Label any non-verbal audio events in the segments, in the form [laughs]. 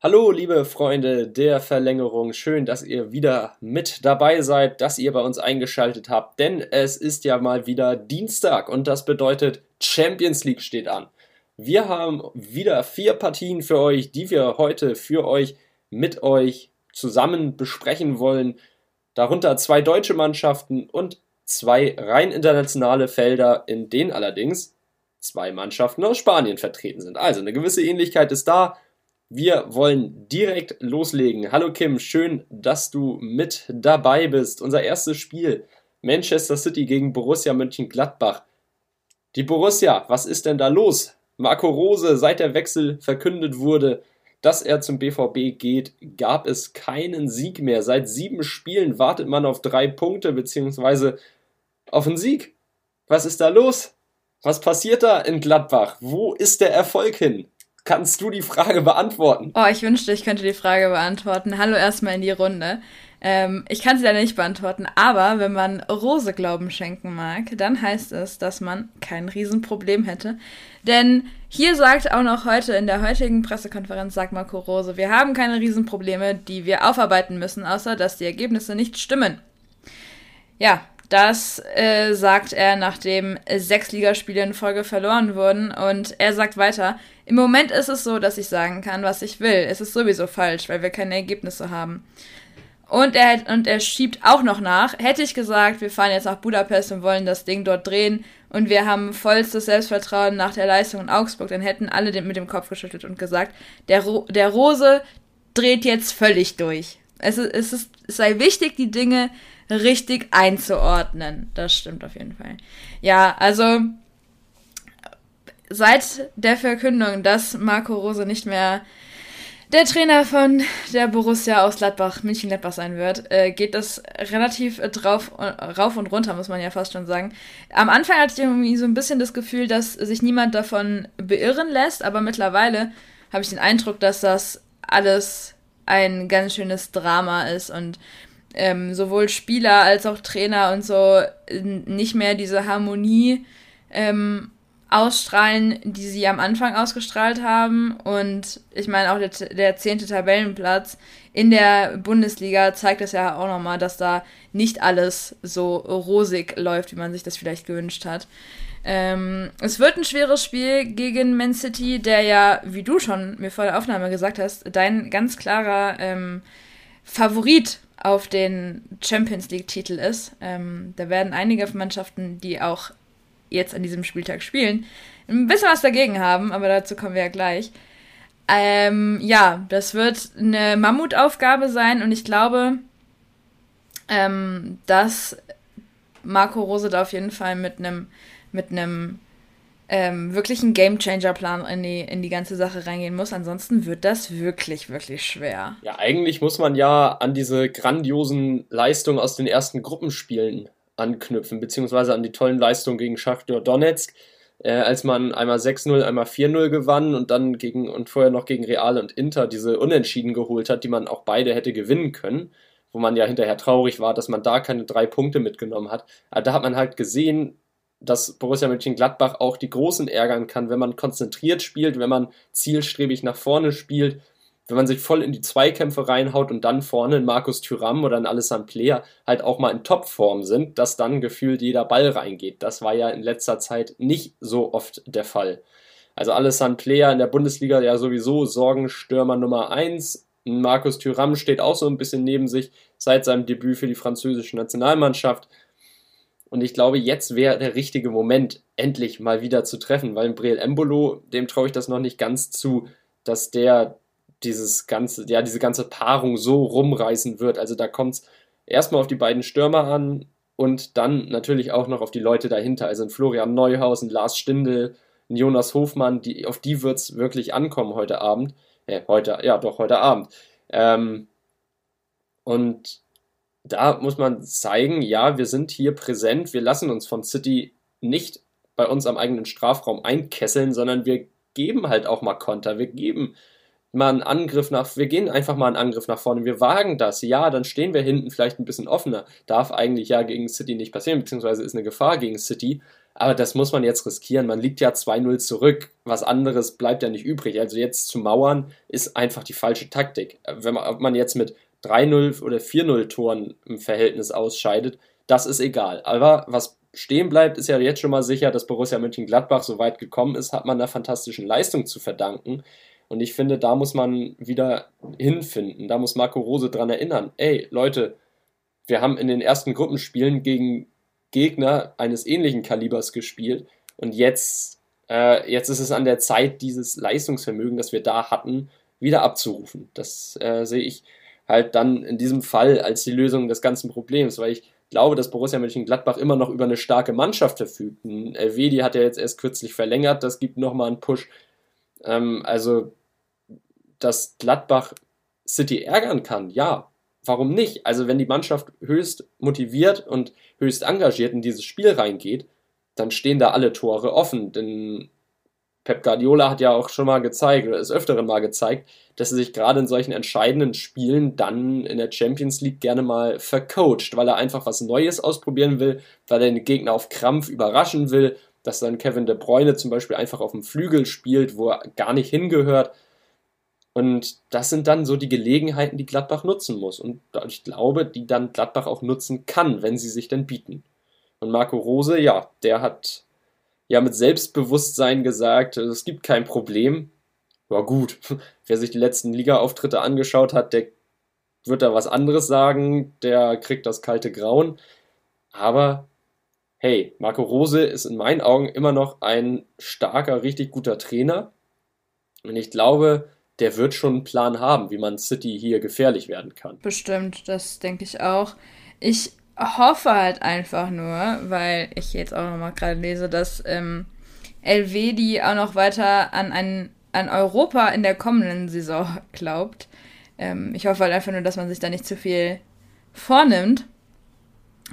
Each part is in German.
Hallo, liebe Freunde der Verlängerung. Schön, dass ihr wieder mit dabei seid, dass ihr bei uns eingeschaltet habt, denn es ist ja mal wieder Dienstag und das bedeutet Champions League steht an. Wir haben wieder vier Partien für euch, die wir heute für euch mit euch zusammen besprechen wollen. Darunter zwei deutsche Mannschaften und zwei rein internationale Felder, in denen allerdings zwei Mannschaften aus Spanien vertreten sind. Also eine gewisse Ähnlichkeit ist da. Wir wollen direkt loslegen. Hallo Kim, schön, dass du mit dabei bist. Unser erstes Spiel Manchester City gegen Borussia Mönchengladbach. Die Borussia, was ist denn da los? Marco Rose, seit der Wechsel verkündet wurde, dass er zum BVB geht, gab es keinen Sieg mehr. Seit sieben Spielen wartet man auf drei Punkte beziehungsweise auf einen Sieg. Was ist da los? Was passiert da in Gladbach? Wo ist der Erfolg hin? Kannst du die Frage beantworten? Oh, ich wünschte, ich könnte die Frage beantworten. Hallo erstmal in die Runde. Ähm, ich kann sie leider nicht beantworten, aber wenn man Rose Glauben schenken mag, dann heißt es, dass man kein Riesenproblem hätte. Denn hier sagt auch noch heute in der heutigen Pressekonferenz, sagt Marco Rose, wir haben keine Riesenprobleme, die wir aufarbeiten müssen, außer dass die Ergebnisse nicht stimmen. Ja, das äh, sagt er, nachdem sechs Ligaspiele in Folge verloren wurden. Und er sagt weiter, im Moment ist es so, dass ich sagen kann, was ich will. Es ist sowieso falsch, weil wir keine Ergebnisse haben. Und er, und er schiebt auch noch nach. Hätte ich gesagt, wir fahren jetzt nach Budapest und wollen das Ding dort drehen und wir haben vollstes Selbstvertrauen nach der Leistung in Augsburg, dann hätten alle mit dem Kopf geschüttelt und gesagt, der, Ro der Rose dreht jetzt völlig durch. Es, ist, es, ist, es sei wichtig, die Dinge richtig einzuordnen. Das stimmt auf jeden Fall. Ja, also seit der Verkündung, dass Marco Rose nicht mehr der Trainer von der Borussia aus Gladbach, München-Gladbach sein wird, äh, geht das relativ äh, drauf, rauf und runter, muss man ja fast schon sagen. Am Anfang hatte ich irgendwie so ein bisschen das Gefühl, dass sich niemand davon beirren lässt, aber mittlerweile habe ich den Eindruck, dass das alles ein ganz schönes Drama ist und ähm, sowohl Spieler als auch Trainer und so nicht mehr diese Harmonie ähm, ausstrahlen, die sie am Anfang ausgestrahlt haben. Und ich meine, auch der, zehnte Tabellenplatz in der Bundesliga zeigt es ja auch nochmal, dass da nicht alles so rosig läuft, wie man sich das vielleicht gewünscht hat. Ähm, es wird ein schweres Spiel gegen Man City, der ja, wie du schon mir vor der Aufnahme gesagt hast, dein ganz klarer ähm, Favorit auf den Champions League-Titel ist. Ähm, da werden einige Mannschaften, die auch jetzt an diesem Spieltag spielen, ein bisschen was dagegen haben, aber dazu kommen wir ja gleich. Ähm, ja, das wird eine Mammutaufgabe sein und ich glaube, ähm, dass Marco Rose da auf jeden Fall mit einem mit einem ähm, wirklich einen Gamechanger-Plan in die, in die ganze Sache reingehen muss. Ansonsten wird das wirklich, wirklich schwer. Ja, eigentlich muss man ja an diese grandiosen Leistungen aus den ersten Gruppenspielen anknüpfen, beziehungsweise an die tollen Leistungen gegen Schachtyor Donetsk, äh, als man einmal 6-0, einmal 4-0 gewann und dann gegen und vorher noch gegen Real und Inter diese Unentschieden geholt hat, die man auch beide hätte gewinnen können, wo man ja hinterher traurig war, dass man da keine drei Punkte mitgenommen hat. Aber da hat man halt gesehen, dass Borussia Mönchengladbach auch die Großen ärgern kann, wenn man konzentriert spielt, wenn man zielstrebig nach vorne spielt, wenn man sich voll in die Zweikämpfe reinhaut und dann vorne ein Markus Thüram oder ein Alessandro Player halt auch mal in Topform sind, dass dann gefühlt jeder Ball reingeht. Das war ja in letzter Zeit nicht so oft der Fall. Also Alessandro Player in der Bundesliga ja sowieso Sorgenstürmer Nummer 1. Markus Thüram steht auch so ein bisschen neben sich seit seinem Debüt für die französische Nationalmannschaft. Und ich glaube, jetzt wäre der richtige Moment, endlich mal wieder zu treffen, weil Briel Embolo, dem traue ich das noch nicht ganz zu, dass der dieses ganze, ja, diese ganze Paarung so rumreißen wird. Also da kommt es erstmal auf die beiden Stürmer an und dann natürlich auch noch auf die Leute dahinter. Also ein Florian Neuhaus, ein Lars Stindl, ein Jonas Hofmann, die, auf die wird es wirklich ankommen heute Abend. Äh, heute, ja, doch, heute Abend. Ähm, und da muss man zeigen, ja, wir sind hier präsent, wir lassen uns von City nicht bei uns am eigenen Strafraum einkesseln, sondern wir geben halt auch mal Konter, wir geben mal einen Angriff nach, wir gehen einfach mal einen Angriff nach vorne, wir wagen das, ja, dann stehen wir hinten vielleicht ein bisschen offener, darf eigentlich ja gegen City nicht passieren, beziehungsweise ist eine Gefahr gegen City, Aber das muss man jetzt riskieren. Man liegt ja 2-0 zurück. Was anderes bleibt ja nicht übrig. Also jetzt zu mauern ist einfach die falsche Taktik. Wenn man, ob man jetzt mit 3-0 oder 4-0 Toren im Verhältnis ausscheidet, das ist egal. Aber was stehen bleibt, ist ja jetzt schon mal sicher, dass Borussia Mönchengladbach so weit gekommen ist, hat man einer fantastischen Leistung zu verdanken. Und ich finde, da muss man wieder hinfinden. Da muss Marco Rose dran erinnern. Ey, Leute, wir haben in den ersten Gruppenspielen gegen Gegner eines ähnlichen Kalibers gespielt. Und jetzt, äh, jetzt ist es an der Zeit, dieses Leistungsvermögen, das wir da hatten, wieder abzurufen. Das äh, sehe ich halt dann in diesem Fall als die Lösung des ganzen Problems, weil ich glaube, dass Borussia Mönchengladbach immer noch über eine starke Mannschaft verfügt. Elvedi hat ja jetzt erst kürzlich verlängert, das gibt nochmal einen Push. Ähm, also, dass Gladbach City ärgern kann, ja, warum nicht? Also, wenn die Mannschaft höchst motiviert und höchst engagiert in dieses Spiel reingeht, dann stehen da alle Tore offen. Denn Pep Guardiola hat ja auch schon mal gezeigt, oder ist öfteren mal gezeigt, dass er sich gerade in solchen entscheidenden Spielen dann in der Champions League gerne mal vercoacht, weil er einfach was Neues ausprobieren will, weil er den Gegner auf Krampf überraschen will, dass dann Kevin De Bruyne zum Beispiel einfach auf dem Flügel spielt, wo er gar nicht hingehört. Und das sind dann so die Gelegenheiten, die Gladbach nutzen muss. Und ich glaube, die dann Gladbach auch nutzen kann, wenn sie sich denn bieten. Und Marco Rose, ja, der hat ja mit Selbstbewusstsein gesagt, es gibt kein Problem. Ja gut, [laughs] wer sich die letzten Liga-Auftritte angeschaut hat, der wird da was anderes sagen, der kriegt das kalte Grauen. Aber hey, Marco Rose ist in meinen Augen immer noch ein starker, richtig guter Trainer. Und ich glaube, der wird schon einen Plan haben, wie man City hier gefährlich werden kann. Bestimmt, das denke ich auch. Ich hoffe halt einfach nur, weil ich jetzt auch nochmal gerade lese, dass ähm, Elvedi auch noch weiter an, ein, an Europa in der kommenden Saison [laughs] glaubt. Ähm, ich hoffe halt einfach nur, dass man sich da nicht zu viel vornimmt.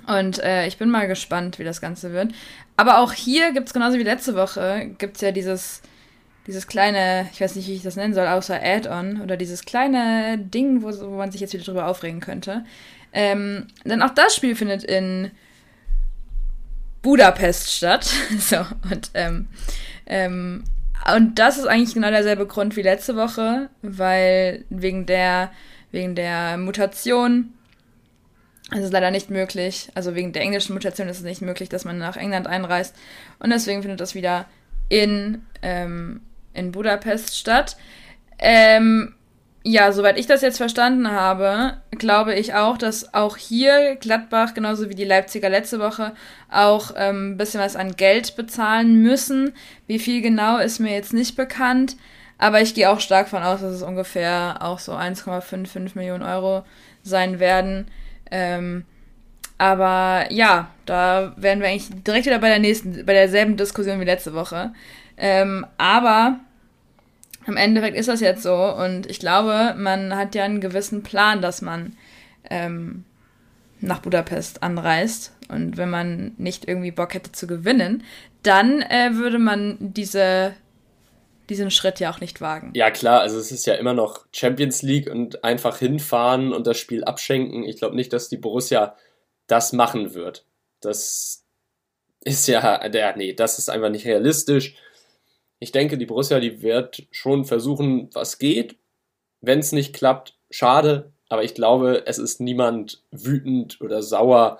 Und äh, ich bin mal gespannt, wie das Ganze wird. Aber auch hier gibt es genauso wie letzte Woche, gibt es ja dieses, dieses kleine, ich weiß nicht, wie ich das nennen soll, außer Add-on oder dieses kleine Ding, wo, wo man sich jetzt wieder drüber aufregen könnte. Ähm, denn auch das Spiel findet in Budapest statt. [laughs] so, und, ähm, ähm, und das ist eigentlich genau derselbe Grund wie letzte Woche, weil wegen der, wegen der Mutation es leider nicht möglich, also wegen der englischen Mutation ist es nicht möglich, dass man nach England einreist. Und deswegen findet das wieder in, ähm, in Budapest statt. Ähm, ja, soweit ich das jetzt verstanden habe, glaube ich auch, dass auch hier Gladbach, genauso wie die Leipziger letzte Woche, auch ein ähm, bisschen was an Geld bezahlen müssen. Wie viel genau ist mir jetzt nicht bekannt, aber ich gehe auch stark von aus, dass es ungefähr auch so 1,55 Millionen Euro sein werden. Ähm, aber ja, da werden wir eigentlich direkt wieder bei der nächsten, bei derselben Diskussion wie letzte Woche. Ähm, aber im Endeffekt ist das jetzt so und ich glaube, man hat ja einen gewissen Plan, dass man ähm, nach Budapest anreist und wenn man nicht irgendwie Bock hätte zu gewinnen, dann äh, würde man diese diesen Schritt ja auch nicht wagen. Ja, klar, also es ist ja immer noch Champions League und einfach hinfahren und das Spiel abschenken. Ich glaube nicht, dass die Borussia das machen wird. Das ist ja, der, nee, das ist einfach nicht realistisch ich denke, die Borussia, die wird schon versuchen, was geht. Wenn es nicht klappt, schade. Aber ich glaube, es ist niemand wütend oder sauer,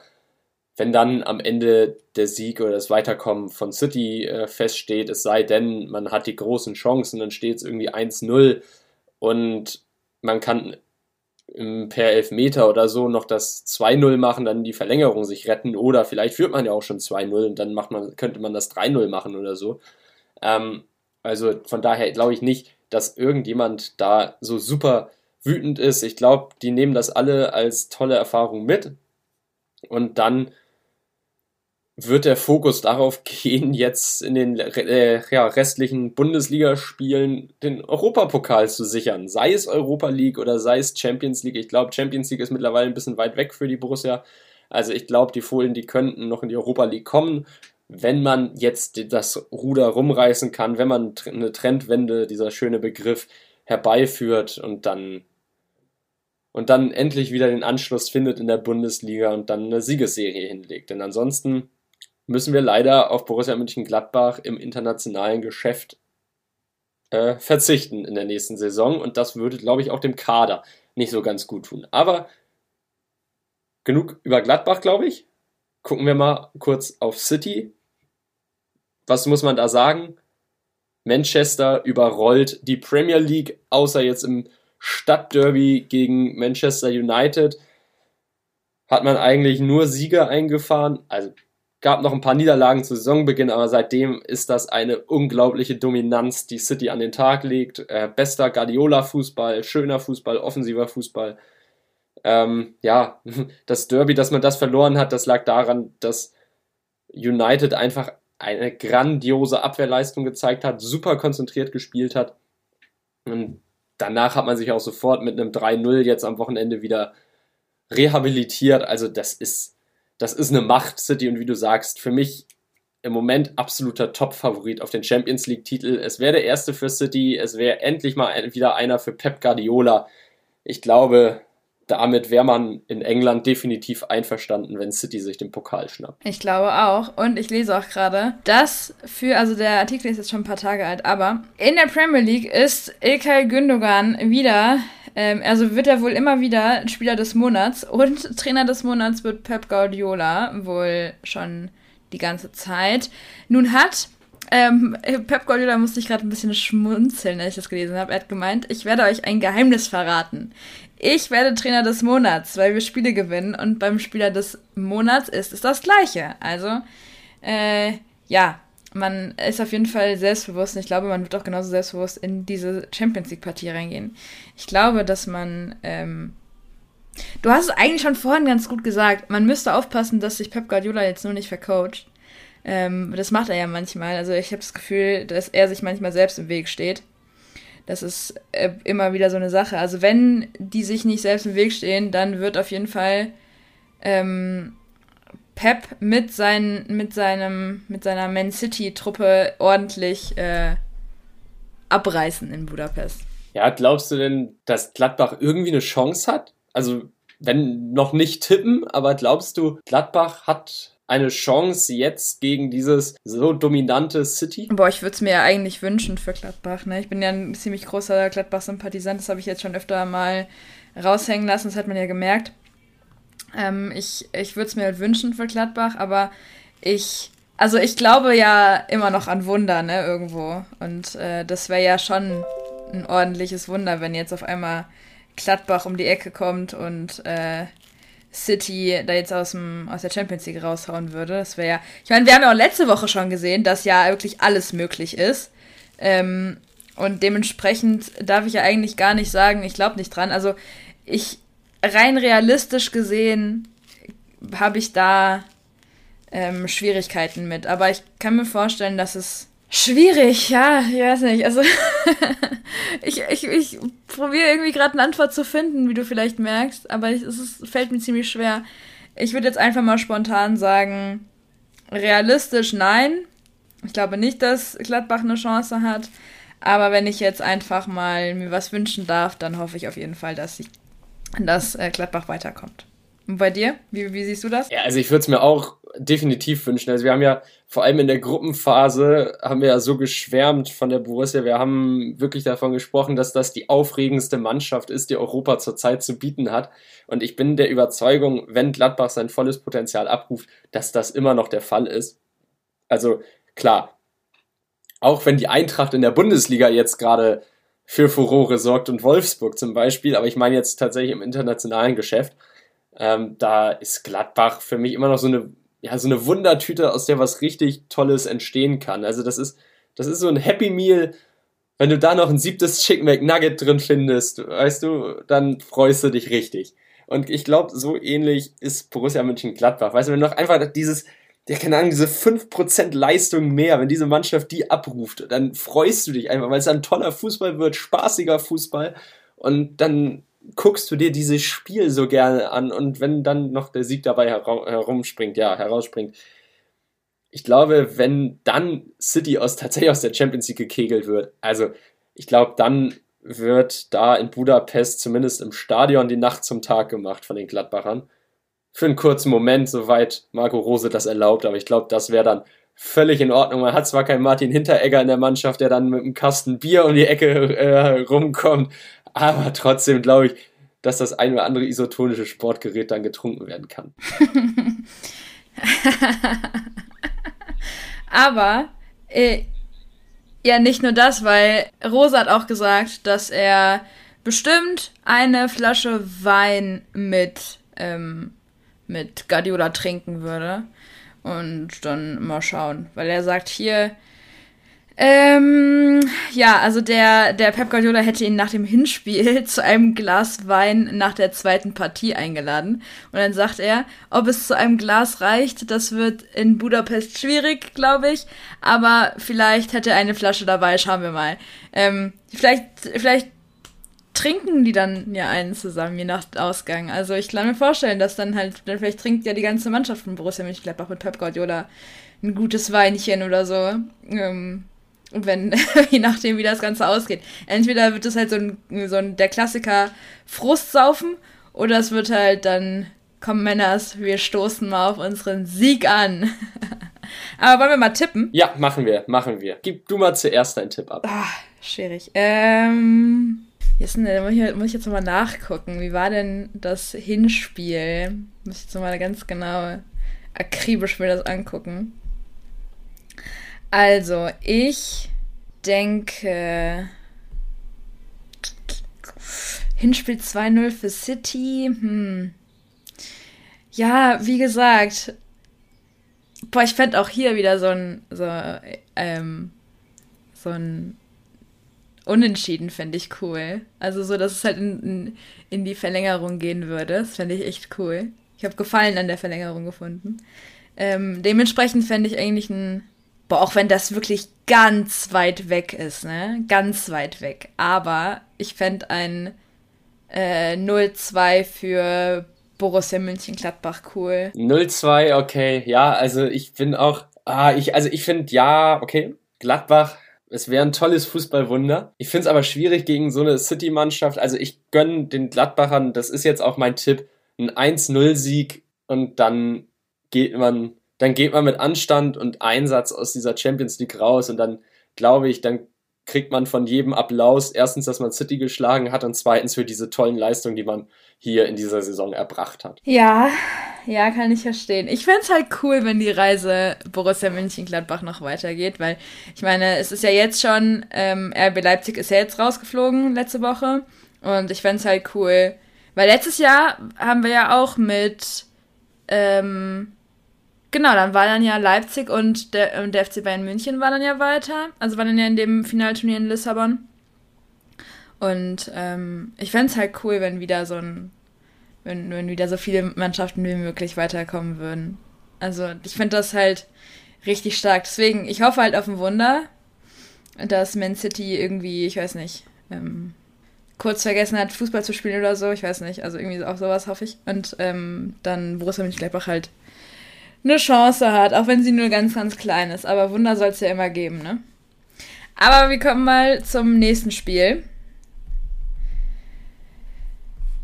wenn dann am Ende der Sieg oder das Weiterkommen von City äh, feststeht. Es sei denn, man hat die großen Chancen, dann steht es irgendwie 1-0 und man kann per Elfmeter oder so noch das 2-0 machen, dann die Verlängerung sich retten oder vielleicht führt man ja auch schon 2-0 und dann macht man, könnte man das 3-0 machen oder so. Ähm, also von daher glaube ich nicht, dass irgendjemand da so super wütend ist. Ich glaube, die nehmen das alle als tolle Erfahrung mit. Und dann wird der Fokus darauf [laughs] gehen, jetzt in den äh, ja, restlichen Bundesligaspielen den Europapokal zu sichern. Sei es Europa League oder sei es Champions League. Ich glaube, Champions League ist mittlerweile ein bisschen weit weg für die Borussia. Also ich glaube, die Fohlen, die könnten noch in die Europa League kommen wenn man jetzt das Ruder rumreißen kann, wenn man eine Trendwende, dieser schöne Begriff, herbeiführt und dann und dann endlich wieder den Anschluss findet in der Bundesliga und dann eine Siegesserie hinlegt. Denn ansonsten müssen wir leider auf Borussia Mönchengladbach im internationalen Geschäft äh, verzichten in der nächsten Saison. Und das würde, glaube ich, auch dem Kader nicht so ganz gut tun. Aber genug über Gladbach, glaube ich. Gucken wir mal kurz auf City. Was muss man da sagen? Manchester überrollt die Premier League, außer jetzt im Stadtderby gegen Manchester United hat man eigentlich nur Siege eingefahren. Also gab noch ein paar Niederlagen zu Saisonbeginn, aber seitdem ist das eine unglaubliche Dominanz, die City an den Tag legt. Äh, bester Guardiola-Fußball, schöner Fußball, offensiver Fußball. Ähm, ja, [laughs] das Derby, dass man das verloren hat, das lag daran, dass United einfach eine grandiose Abwehrleistung gezeigt hat, super konzentriert gespielt hat. Und danach hat man sich auch sofort mit einem 3-0 jetzt am Wochenende wieder rehabilitiert. Also das ist, das ist eine Macht City und wie du sagst, für mich im Moment absoluter Top-Favorit auf den Champions League-Titel. Es wäre der erste für City, es wäre endlich mal wieder einer für Pep Guardiola. Ich glaube, damit wäre man in England definitiv einverstanden, wenn City sich den Pokal schnappt. Ich glaube auch. Und ich lese auch gerade, dass für, also der Artikel ist jetzt schon ein paar Tage alt, aber in der Premier League ist Ilkay Gündogan wieder ähm, also wird er wohl immer wieder Spieler des Monats und [laughs] Trainer des Monats wird Pep Guardiola wohl schon die ganze Zeit. Nun hat ähm, Pep Guardiola musste ich gerade ein bisschen schmunzeln, als ich das gelesen habe. Er hat gemeint, ich werde euch ein Geheimnis verraten. Ich werde Trainer des Monats, weil wir Spiele gewinnen und beim Spieler des Monats ist es das Gleiche. Also, äh, ja, man ist auf jeden Fall selbstbewusst und ich glaube, man wird auch genauso selbstbewusst in diese Champions League-Partie reingehen. Ich glaube, dass man. Ähm, du hast es eigentlich schon vorhin ganz gut gesagt. Man müsste aufpassen, dass sich Pep Guardiola jetzt nur nicht vercoacht. Ähm, das macht er ja manchmal. Also ich habe das Gefühl, dass er sich manchmal selbst im Weg steht. Das ist äh, immer wieder so eine Sache. Also wenn die sich nicht selbst im Weg stehen, dann wird auf jeden Fall ähm, Pep mit, sein, mit, seinem, mit seiner Man City-Truppe ordentlich äh, abreißen in Budapest. Ja, glaubst du denn, dass Gladbach irgendwie eine Chance hat? Also, wenn noch nicht tippen, aber glaubst du, Gladbach hat eine Chance jetzt gegen dieses so dominante City? Boah, ich würde es mir ja eigentlich wünschen für Gladbach. Ne? Ich bin ja ein ziemlich großer Gladbach-Sympathisant, das habe ich jetzt schon öfter mal raushängen lassen, das hat man ja gemerkt. Ähm, ich ich würde es mir halt wünschen für Gladbach, aber ich, also ich glaube ja immer noch an Wunder, ne, irgendwo. Und äh, das wäre ja schon ein ordentliches Wunder, wenn jetzt auf einmal Gladbach um die Ecke kommt und äh, City da jetzt aus, dem, aus der Champions League raushauen würde. Das wäre ja. Ich meine, wir haben ja auch letzte Woche schon gesehen, dass ja wirklich alles möglich ist. Ähm, und dementsprechend darf ich ja eigentlich gar nicht sagen, ich glaube nicht dran. Also ich, rein realistisch gesehen habe ich da ähm, Schwierigkeiten mit. Aber ich kann mir vorstellen, dass es schwierig, ja, ich weiß nicht. Also [laughs] ich, ich, ich probiere irgendwie gerade eine Antwort zu finden, wie du vielleicht merkst, aber es, ist, fällt mir ziemlich schwer. Ich würde jetzt einfach mal spontan sagen, realistisch nein. Ich glaube nicht, dass Gladbach eine Chance hat. Aber wenn ich jetzt einfach mal mir was wünschen darf, dann hoffe ich auf jeden Fall, dass ich dass äh, Gladbach weiterkommt. Und bei dir? Wie, wie siehst du das? Ja, also ich würde es mir auch definitiv wünschen. Also wir haben ja vor allem in der Gruppenphase haben wir ja so geschwärmt von der Borussia. Wir haben wirklich davon gesprochen, dass das die aufregendste Mannschaft ist, die Europa zurzeit zu bieten hat. Und ich bin der Überzeugung, wenn Gladbach sein volles Potenzial abruft, dass das immer noch der Fall ist. Also klar, auch wenn die Eintracht in der Bundesliga jetzt gerade für Furore sorgt und Wolfsburg zum Beispiel, aber ich meine jetzt tatsächlich im internationalen Geschäft. Ähm, da ist Gladbach für mich immer noch so eine, ja, so eine Wundertüte, aus der was richtig Tolles entstehen kann. Also das ist, das ist so ein Happy Meal. Wenn du da noch ein siebtes Chicken McNugget drin findest, weißt du, dann freust du dich richtig. Und ich glaube, so ähnlich ist Borussia Mönchengladbach. Weißt du, wenn du noch einfach dieses, der keine Ahnung, diese 5% Leistung mehr, wenn diese Mannschaft die abruft, dann freust du dich einfach, weil es ein toller Fußball wird, spaßiger Fußball und dann guckst du dir dieses Spiel so gerne an und wenn dann noch der Sieg dabei herumspringt, ja, herausspringt. Ich glaube, wenn dann City aus tatsächlich aus der Champions League gekegelt wird, also ich glaube, dann wird da in Budapest zumindest im Stadion die Nacht zum Tag gemacht von den Gladbachern für einen kurzen Moment, soweit Marco Rose das erlaubt. Aber ich glaube, das wäre dann völlig in Ordnung. Man hat zwar keinen Martin Hinteregger in der Mannschaft, der dann mit einem Kasten Bier um die Ecke äh, rumkommt, aber trotzdem glaube ich, dass das ein oder andere isotonische Sportgerät dann getrunken werden kann. [laughs] aber äh, ja, nicht nur das, weil Rosa hat auch gesagt, dass er bestimmt eine Flasche Wein mit, ähm, mit Guardiola trinken würde. Und dann mal schauen. Weil er sagt hier, ähm, ja, also der, der Pep Guardiola hätte ihn nach dem Hinspiel [laughs] zu einem Glas Wein nach der zweiten Partie eingeladen. Und dann sagt er, ob es zu einem Glas reicht, das wird in Budapest schwierig, glaube ich. Aber vielleicht hätte er eine Flasche dabei, schauen wir mal. Ähm, vielleicht, vielleicht trinken die dann ja einen zusammen, je nach Ausgang. Also ich kann mir vorstellen, dass dann halt, dann vielleicht trinkt ja die ganze Mannschaft von Borussia Mönchengladbach mit Pep Guardiola ein gutes Weinchen oder so. Ähm, wenn, [laughs] je nachdem, wie das Ganze ausgeht. Entweder wird es halt so ein, so ein der Klassiker Frustsaufen oder es wird halt dann, komm Männers, wir stoßen mal auf unseren Sieg an. [laughs] Aber wollen wir mal tippen? Ja, machen wir, machen wir. Gib du mal zuerst deinen Tipp ab. Ah, schwierig. Ähm, Jetzt muss, ich, muss ich jetzt nochmal nachgucken. Wie war denn das Hinspiel? Muss ich jetzt nochmal ganz genau akribisch mir das angucken. Also, ich denke. Hinspiel 2-0 für City. Hm. Ja, wie gesagt. Boah, ich fände auch hier wieder so ein. So, ähm, so ein Unentschieden fände ich cool. Also so, dass es halt in, in, in die Verlängerung gehen würde. Das fände ich echt cool. Ich habe Gefallen an der Verlängerung gefunden. Ähm, dementsprechend fände ich eigentlich ein. Boah, auch wenn das wirklich ganz weit weg ist, ne? Ganz weit weg. Aber ich fände ein äh, 0-2 für Borussia München-Gladbach cool. 0-2, okay. Ja, also ich bin auch. Ah, ich, also ich finde, ja, okay. Gladbach es wäre ein tolles Fußballwunder. Ich finde es aber schwierig gegen so eine City-Mannschaft. Also ich gönne den Gladbachern, das ist jetzt auch mein Tipp, ein 1-0-Sieg und dann geht man, dann geht man mit Anstand und Einsatz aus dieser Champions League raus und dann glaube ich, dann kriegt man von jedem Applaus. Erstens, dass man City geschlagen hat und zweitens für diese tollen Leistungen, die man hier in dieser Saison erbracht hat. Ja, ja, kann ich verstehen. Ich fände es halt cool, wenn die Reise Borussia München-Gladbach noch weitergeht, weil ich meine, es ist ja jetzt schon, ähm, RB Leipzig ist ja jetzt rausgeflogen letzte Woche und ich fände es halt cool, weil letztes Jahr haben wir ja auch mit, ähm, Genau, dann war dann ja Leipzig und der, und der FC Bayern München war dann ja weiter. Also war dann ja in dem Finalturnier in Lissabon. Und ähm, ich fände es halt cool, wenn wieder so ein, wenn, wenn wieder so viele Mannschaften wie möglich weiterkommen würden. Also ich finde das halt richtig stark. Deswegen, ich hoffe halt auf ein Wunder, dass Man City irgendwie, ich weiß nicht, ähm, kurz vergessen hat, Fußball zu spielen oder so. Ich weiß nicht. Also irgendwie auch sowas hoffe ich. Und ähm, dann Borussia Mönchengladbach halt eine Chance hat, auch wenn sie nur ganz, ganz klein ist. Aber Wunder soll es ja immer geben, ne? Aber wir kommen mal zum nächsten Spiel.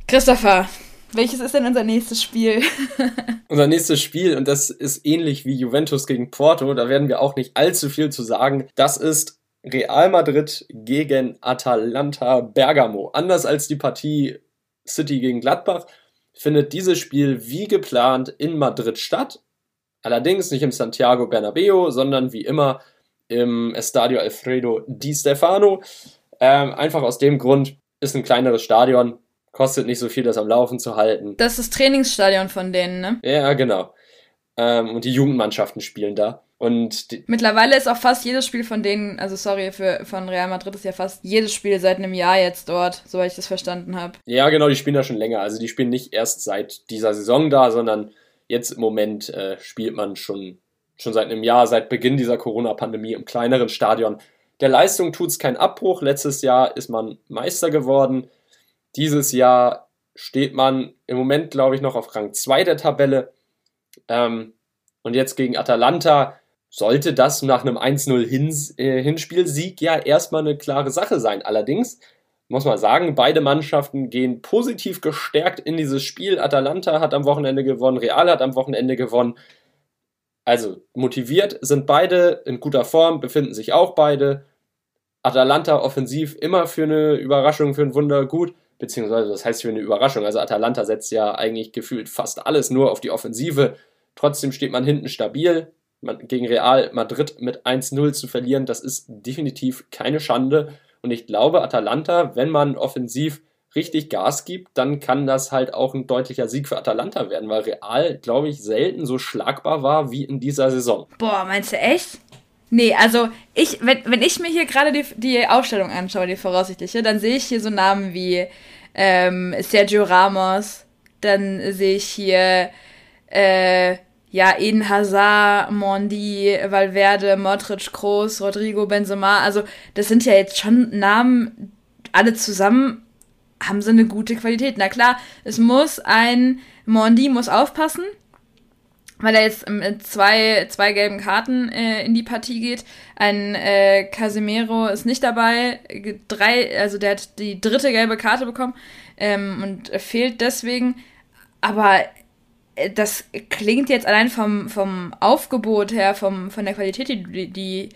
Christopher, welches ist denn unser nächstes Spiel? [laughs] unser nächstes Spiel, und das ist ähnlich wie Juventus gegen Porto, da werden wir auch nicht allzu viel zu sagen. Das ist Real Madrid gegen Atalanta Bergamo. Anders als die Partie City gegen Gladbach findet dieses Spiel wie geplant in Madrid statt. Allerdings nicht im Santiago Bernabeo, sondern wie immer im Estadio Alfredo Di Stefano. Ähm, einfach aus dem Grund ist ein kleineres Stadion, kostet nicht so viel, das am Laufen zu halten. Das ist das Trainingsstadion von denen, ne? Ja, genau. Ähm, und die Jugendmannschaften spielen da. Und Mittlerweile ist auch fast jedes Spiel von denen, also sorry, für, von Real Madrid ist ja fast jedes Spiel seit einem Jahr jetzt dort, soweit ich das verstanden habe. Ja, genau, die spielen da schon länger. Also die spielen nicht erst seit dieser Saison da, sondern Jetzt im Moment äh, spielt man schon, schon seit einem Jahr, seit Beginn dieser Corona-Pandemie im kleineren Stadion. Der Leistung tut es keinen Abbruch. Letztes Jahr ist man Meister geworden. Dieses Jahr steht man im Moment, glaube ich, noch auf Rang 2 der Tabelle. Ähm, und jetzt gegen Atalanta sollte das nach einem 1-0 Hins, äh, Hinspielsieg ja erstmal eine klare Sache sein. Allerdings muss man sagen, beide Mannschaften gehen positiv gestärkt in dieses Spiel. Atalanta hat am Wochenende gewonnen, Real hat am Wochenende gewonnen. Also motiviert sind beide in guter Form, befinden sich auch beide. Atalanta offensiv immer für eine Überraschung, für ein Wunder gut, beziehungsweise das heißt für eine Überraschung. Also Atalanta setzt ja eigentlich gefühlt fast alles nur auf die Offensive. Trotzdem steht man hinten stabil. Man, gegen Real Madrid mit 1-0 zu verlieren, das ist definitiv keine Schande. Und ich glaube, Atalanta, wenn man offensiv richtig Gas gibt, dann kann das halt auch ein deutlicher Sieg für Atalanta werden, weil Real, glaube ich, selten so schlagbar war wie in dieser Saison. Boah, meinst du echt? Nee, also ich, wenn, wenn ich mir hier gerade die, die Aufstellung anschaue, die voraussichtliche, dann sehe ich hier so Namen wie ähm, Sergio Ramos, dann sehe ich hier äh, ja Eden Hazard, Mondi, Valverde, Modric, Kroos, Rodrigo, Benzema. Also das sind ja jetzt schon Namen, alle zusammen haben sie eine gute Qualität. Na klar, es muss ein Mondi muss aufpassen, weil er jetzt mit zwei, zwei gelben Karten äh, in die Partie geht. Ein äh, Casemiro ist nicht dabei. Drei, also der hat die dritte gelbe Karte bekommen ähm, und fehlt deswegen. Aber das klingt jetzt allein vom, vom Aufgebot her, vom, von der Qualität, die, die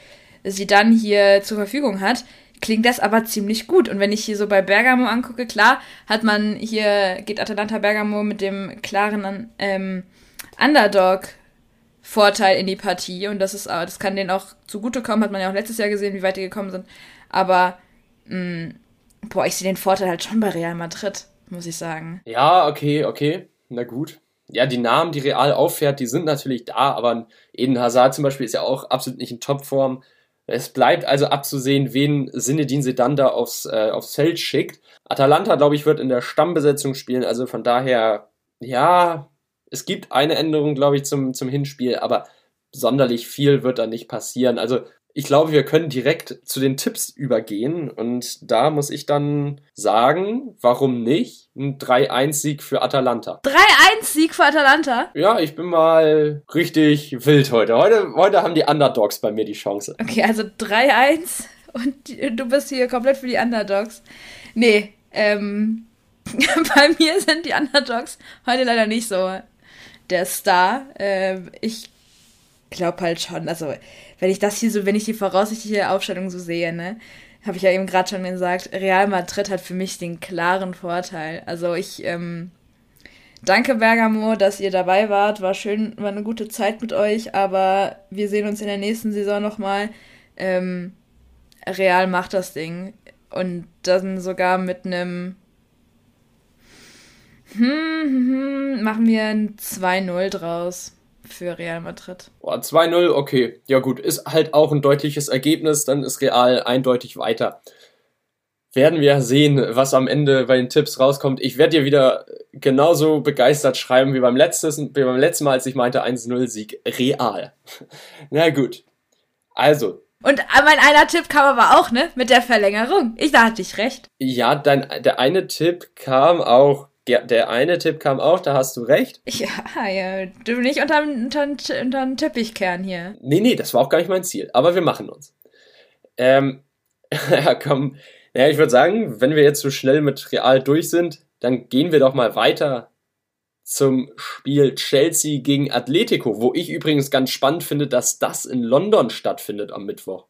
sie dann hier zur Verfügung hat, klingt das aber ziemlich gut. Und wenn ich hier so bei Bergamo angucke, klar, hat man hier, geht Atalanta Bergamo mit dem klaren ähm, Underdog-Vorteil in die Partie und das ist, das kann denen auch zugutekommen, hat man ja auch letztes Jahr gesehen, wie weit die gekommen sind. Aber, mh, mm, boah, ich sehe den Vorteil halt schon bei Real Madrid, muss ich sagen. Ja, okay, okay, na gut. Ja, die Namen, die Real auffährt, die sind natürlich da, aber Eden Hazard zum Beispiel ist ja auch absolut nicht in Topform. Es bleibt also abzusehen, wen Sinedin Sedan da aufs, äh, aufs Feld schickt. Atalanta, glaube ich, wird in der Stammbesetzung spielen, also von daher, ja, es gibt eine Änderung, glaube ich, zum, zum Hinspiel, aber sonderlich viel wird da nicht passieren. Also ich glaube, wir können direkt zu den Tipps übergehen und da muss ich dann sagen, warum nicht? Ein 3-1-Sieg für Atalanta. 3-1-Sieg für Atalanta? Ja, ich bin mal richtig wild heute. Heute, heute haben die Underdogs bei mir die Chance. Okay, also 3-1 und du bist hier komplett für die Underdogs. Nee, ähm, [laughs] bei mir sind die Underdogs heute leider nicht so der Star. Äh, ich glaube halt schon, also wenn ich das hier so, wenn ich die voraussichtliche Aufstellung so sehe, ne, habe ich ja eben gerade schon gesagt, Real Madrid hat für mich den klaren Vorteil. Also ich ähm, danke Bergamo, dass ihr dabei wart. War schön, war eine gute Zeit mit euch, aber wir sehen uns in der nächsten Saison nochmal. Ähm, Real macht das Ding. Und dann sogar mit einem hm, hm, hm, machen wir ein 2-0 draus für Real Madrid. 2-0, okay. Ja gut, ist halt auch ein deutliches Ergebnis, dann ist Real eindeutig weiter. Werden wir sehen, was am Ende bei den Tipps rauskommt. Ich werde dir wieder genauso begeistert schreiben wie beim, letztes, wie beim letzten Mal, als ich meinte 1-0-Sieg. Real. [laughs] Na gut. Also, und mein einer Tipp kam aber auch, ne? Mit der Verlängerung. Ich da hatte ich recht. Ja, dein, der eine Tipp kam auch der eine Tipp kam auch, da hast du recht. [laughs] Ja, ja, du nicht unter, den Teppichkern hier. Nee, nee, das war auch gar nicht mein Ziel. Aber wir machen uns. Ähm, [laughs] ja, komm. Naja, ich würde sagen, wenn wir jetzt so schnell mit Real durch sind, dann gehen wir doch mal weiter zum Spiel Chelsea gegen Atletico, wo ich übrigens ganz spannend finde, dass das in London stattfindet am Mittwoch.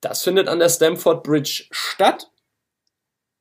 Das findet an der Stamford Bridge statt.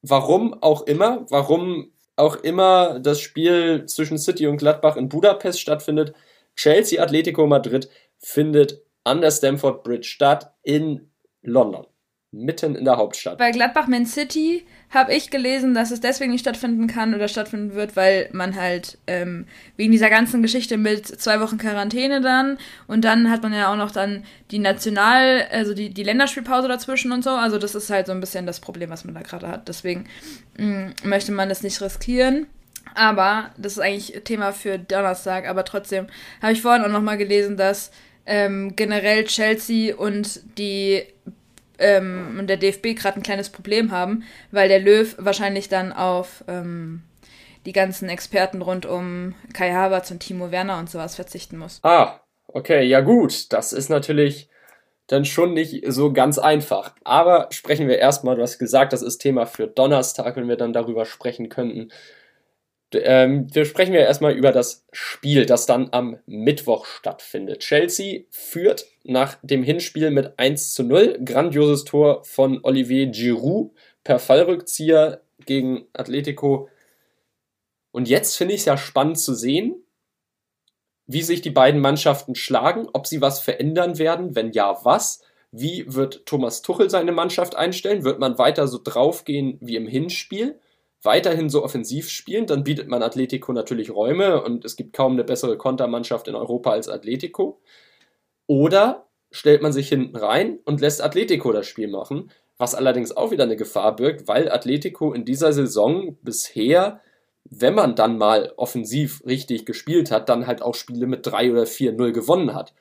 Warum auch immer, warum auch immer das Spiel zwischen City und Gladbach in Budapest stattfindet. Chelsea Atletico Madrid findet an der Stamford Bridge statt in London mitten in der Hauptstadt. Bei Gladbach Man City habe ich gelesen, dass es deswegen nicht stattfinden kann oder stattfinden wird, weil man halt ähm, wegen dieser ganzen Geschichte mit zwei Wochen Quarantäne dann und dann hat man ja auch noch dann die National, also die, die Länderspielpause dazwischen und so. Also das ist halt so ein bisschen das Problem, was man da gerade hat. Deswegen mh, mm, möchte man das nicht riskieren. Aber das ist eigentlich Thema für Donnerstag. Aber trotzdem habe ich vorhin auch noch mal gelesen, dass ähm, generell Chelsea und die ähm, und der DFB gerade ein kleines Problem haben, weil der Löw wahrscheinlich dann auf ähm, die ganzen Experten rund um Kai Havertz und Timo Werner und sowas verzichten muss. Ah, okay, ja gut, das ist natürlich dann schon nicht so ganz einfach. Aber sprechen wir erstmal, du hast gesagt, das ist Thema für Donnerstag, wenn wir dann darüber sprechen könnten. Ähm, wir sprechen wir erstmal über das Spiel, das dann am Mittwoch stattfindet. Chelsea führt nach dem Hinspiel mit 1 zu 0. Grandioses Tor von Olivier Giroud per Fallrückzieher gegen Atletico. Und jetzt finde ich es ja spannend zu sehen, wie sich die beiden Mannschaften schlagen, ob sie was verändern werden, wenn ja, was. Wie wird Thomas Tuchel seine Mannschaft einstellen? Wird man weiter so draufgehen wie im Hinspiel? Weiterhin so offensiv spielen? Dann bietet man Atletico natürlich Räume und es gibt kaum eine bessere Kontermannschaft in Europa als Atletico. Oder stellt man sich hinten rein und lässt Atletico das Spiel machen, was allerdings auch wieder eine Gefahr birgt, weil Atletico in dieser Saison bisher wenn man dann mal offensiv richtig gespielt hat, dann halt auch Spiele mit 3 oder 4-0 gewonnen hat.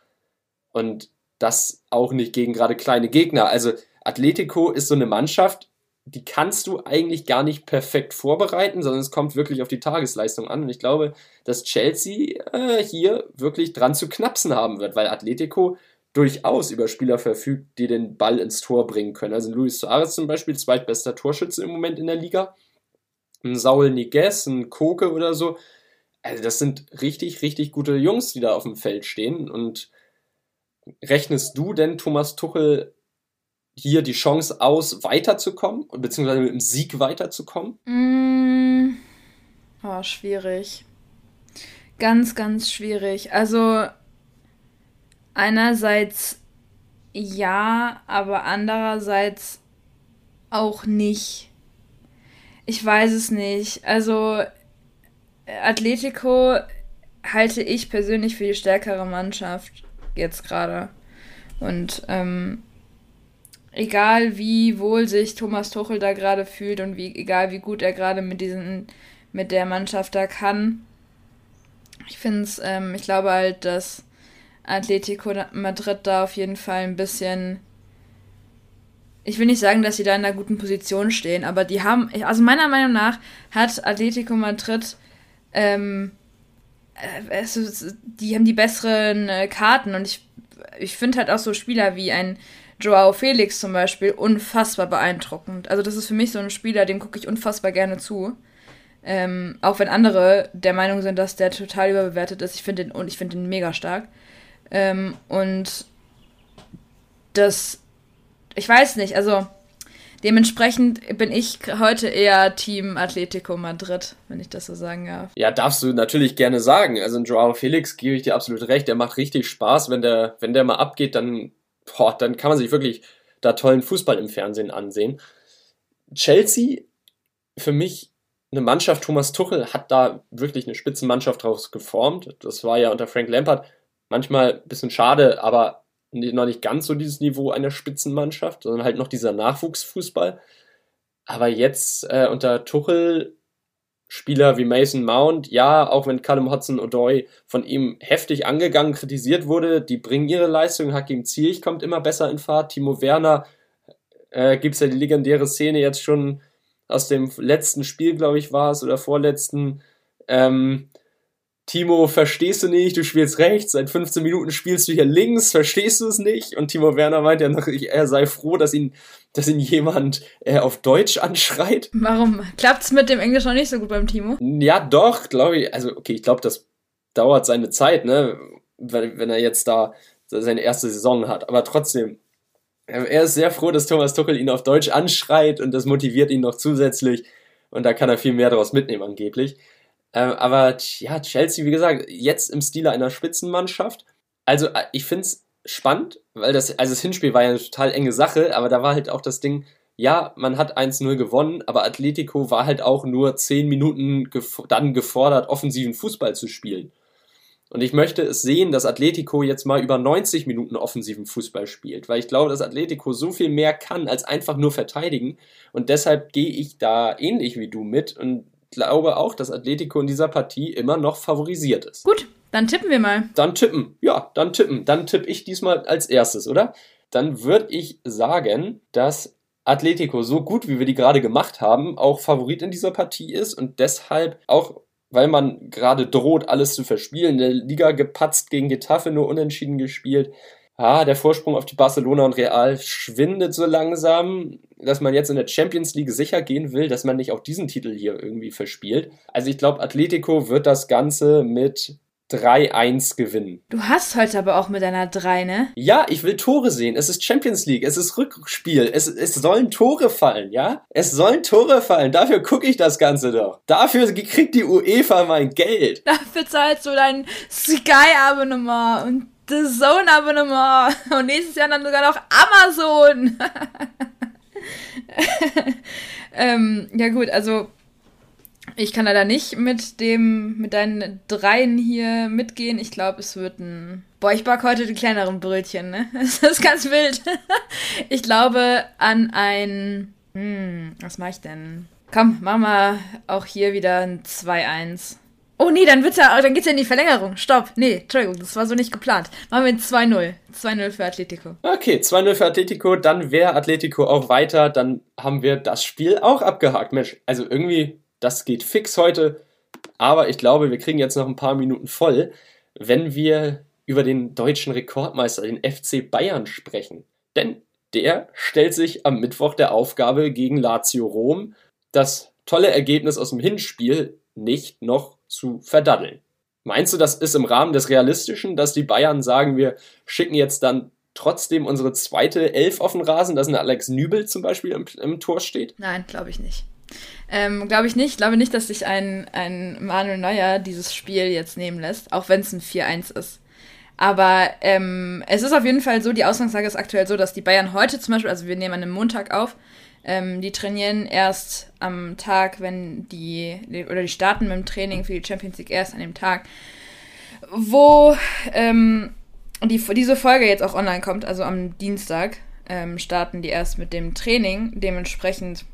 Und das auch nicht gegen gerade kleine Gegner. Also Atletico ist so eine Mannschaft, die kannst du eigentlich gar nicht perfekt vorbereiten, sondern es kommt wirklich auf die Tagesleistung an. Und ich glaube, dass Chelsea äh, hier wirklich dran zu knapsen haben wird, weil Atletico durchaus über Spieler verfügt, die den Ball ins Tor bringen können. Also Luis Suarez zum Beispiel, zweitbester Torschütze im Moment in der Liga ein Saul Niguez, ein Koke oder so. Also das sind richtig, richtig gute Jungs, die da auf dem Feld stehen. Und rechnest du denn Thomas Tuchel hier die Chance aus, weiterzukommen, beziehungsweise mit dem Sieg weiterzukommen? Mm, oh, schwierig. Ganz, ganz schwierig. Also einerseits ja, aber andererseits auch nicht. Ich weiß es nicht. Also Atletico halte ich persönlich für die stärkere Mannschaft jetzt gerade. Und ähm, egal wie wohl sich Thomas Tuchel da gerade fühlt und wie egal wie gut er gerade mit diesen mit der Mannschaft da kann, ich finde es, ähm, ich glaube halt, dass Atletico Madrid da auf jeden Fall ein bisschen ich will nicht sagen, dass sie da in einer guten Position stehen, aber die haben, also meiner Meinung nach hat Atletico Madrid, ähm, äh, die haben die besseren äh, Karten und ich, ich finde halt auch so Spieler wie ein Joao Felix zum Beispiel unfassbar beeindruckend. Also das ist für mich so ein Spieler, dem gucke ich unfassbar gerne zu. Ähm, auch wenn andere der Meinung sind, dass der total überbewertet ist. Ich finde den und den mega stark. Ähm, und das ich weiß nicht, also dementsprechend bin ich heute eher Team Atletico Madrid, wenn ich das so sagen darf. Ja, darfst du natürlich gerne sagen. Also in Joao Felix gebe ich dir absolut recht, der macht richtig Spaß, wenn der, wenn der mal abgeht, dann, boah, dann kann man sich wirklich da tollen Fußball im Fernsehen ansehen. Chelsea, für mich eine Mannschaft, Thomas Tuchel hat da wirklich eine Spitzenmannschaft draus geformt. Das war ja unter Frank Lampard manchmal ein bisschen schade, aber noch nicht ganz so dieses Niveau einer Spitzenmannschaft, sondern halt noch dieser Nachwuchsfußball. Aber jetzt äh, unter Tuchel Spieler wie Mason Mount, ja, auch wenn Callum Hudson-Odoi von ihm heftig angegangen, kritisiert wurde, die bringen ihre Leistung, Hakim Ziyech kommt immer besser in Fahrt, Timo Werner, äh, gibt es ja die legendäre Szene jetzt schon aus dem letzten Spiel, glaube ich, war es, oder vorletzten, ähm, Timo, verstehst du nicht, du spielst rechts, seit 15 Minuten spielst du hier links, verstehst du es nicht? Und Timo Werner meint ja noch, er sei froh, dass ihn, dass ihn jemand äh, auf Deutsch anschreit. Warum? Klappt's mit dem Englisch noch nicht so gut beim Timo? Ja, doch, glaube ich. Also, okay, ich glaube, das dauert seine Zeit, ne? Wenn, wenn er jetzt da seine erste Saison hat. Aber trotzdem, er ist sehr froh, dass Thomas Tuchel ihn auf Deutsch anschreit und das motiviert ihn noch zusätzlich. Und da kann er viel mehr daraus mitnehmen, angeblich. Ähm, aber ja, Chelsea, wie gesagt, jetzt im Stile einer Spitzenmannschaft. Also äh, ich finde es spannend, weil das, also das Hinspiel war ja eine total enge Sache, aber da war halt auch das Ding, ja, man hat 1-0 gewonnen, aber Atletico war halt auch nur 10 Minuten gef dann gefordert, offensiven Fußball zu spielen. Und ich möchte es sehen, dass Atletico jetzt mal über 90 Minuten offensiven Fußball spielt, weil ich glaube, dass Atletico so viel mehr kann als einfach nur verteidigen. Und deshalb gehe ich da ähnlich wie du mit und glaube auch, dass Atletico in dieser Partie immer noch favorisiert ist. Gut, dann tippen wir mal. Dann tippen. Ja, dann tippen. Dann tippe ich diesmal als erstes, oder? Dann würde ich sagen, dass Atletico so gut, wie wir die gerade gemacht haben, auch Favorit in dieser Partie ist und deshalb auch weil man gerade droht, alles zu verspielen. In der Liga gepatzt gegen Getafe, nur unentschieden gespielt. ah, der Vorsprung auf die Barcelona und Real schwindet so langsam, dass man jetzt in der Champions League sicher gehen will, dass man nicht auch diesen Titel hier irgendwie verspielt. Also ich glaube, Atletico wird das Ganze mit 3-1 gewinnen. Du hast heute aber auch mit einer 3, ne? Ja, ich will Tore sehen. Es ist Champions League, es ist Rückspiel, es, es sollen Tore fallen, ja? Es sollen Tore fallen, dafür gucke ich das Ganze doch. Dafür kriegt die UEFA mein Geld. Dafür zahlst du dein Sky-Abonnement und The Zone-Abonnement und nächstes Jahr dann sogar noch Amazon. [laughs] ähm, ja gut, also ich kann leider nicht mit dem, mit deinen Dreien hier mitgehen. Ich glaube, es wird ein. Boah, ich backe heute die kleineren Brötchen, ne? [laughs] Das ist ganz wild. [laughs] Ich glaube an ein. Hm, was mache ich denn? Komm, machen wir auch hier wieder ein 2-1. Oh nee, dann wird's ja, dann geht's ja in die Verlängerung. Stopp. Nee, Entschuldigung, das war so nicht geplant. Machen wir ein 2-0. 2-0 für Atletico. Okay, 2-0 für Atletico, dann wäre Atletico auch weiter, dann haben wir das Spiel auch abgehakt. Mensch, also irgendwie das geht fix heute. Aber ich glaube, wir kriegen jetzt noch ein paar Minuten voll, wenn wir über den deutschen Rekordmeister, den FC Bayern, sprechen. Denn der stellt sich am Mittwoch der Aufgabe gegen Lazio Rom, das tolle Ergebnis aus dem Hinspiel nicht noch zu verdaddeln. Meinst du, das ist im Rahmen des Realistischen, dass die Bayern sagen, wir schicken jetzt dann trotzdem unsere zweite Elf auf den Rasen, dass ein Alex Nübel zum Beispiel im, im Tor steht? Nein, glaube ich nicht. Ähm, glaube ich nicht. Ich glaube nicht, dass sich ein, ein Manuel Neuer dieses Spiel jetzt nehmen lässt, auch wenn es ein 4-1 ist. Aber ähm, es ist auf jeden Fall so, die Ausgangslage ist aktuell so, dass die Bayern heute zum Beispiel, also wir nehmen an einem Montag auf, ähm, die trainieren erst am Tag, wenn die, oder die starten mit dem Training für die Champions League erst an dem Tag, wo ähm, die, diese Folge jetzt auch online kommt, also am Dienstag, ähm, starten die erst mit dem Training. Dementsprechend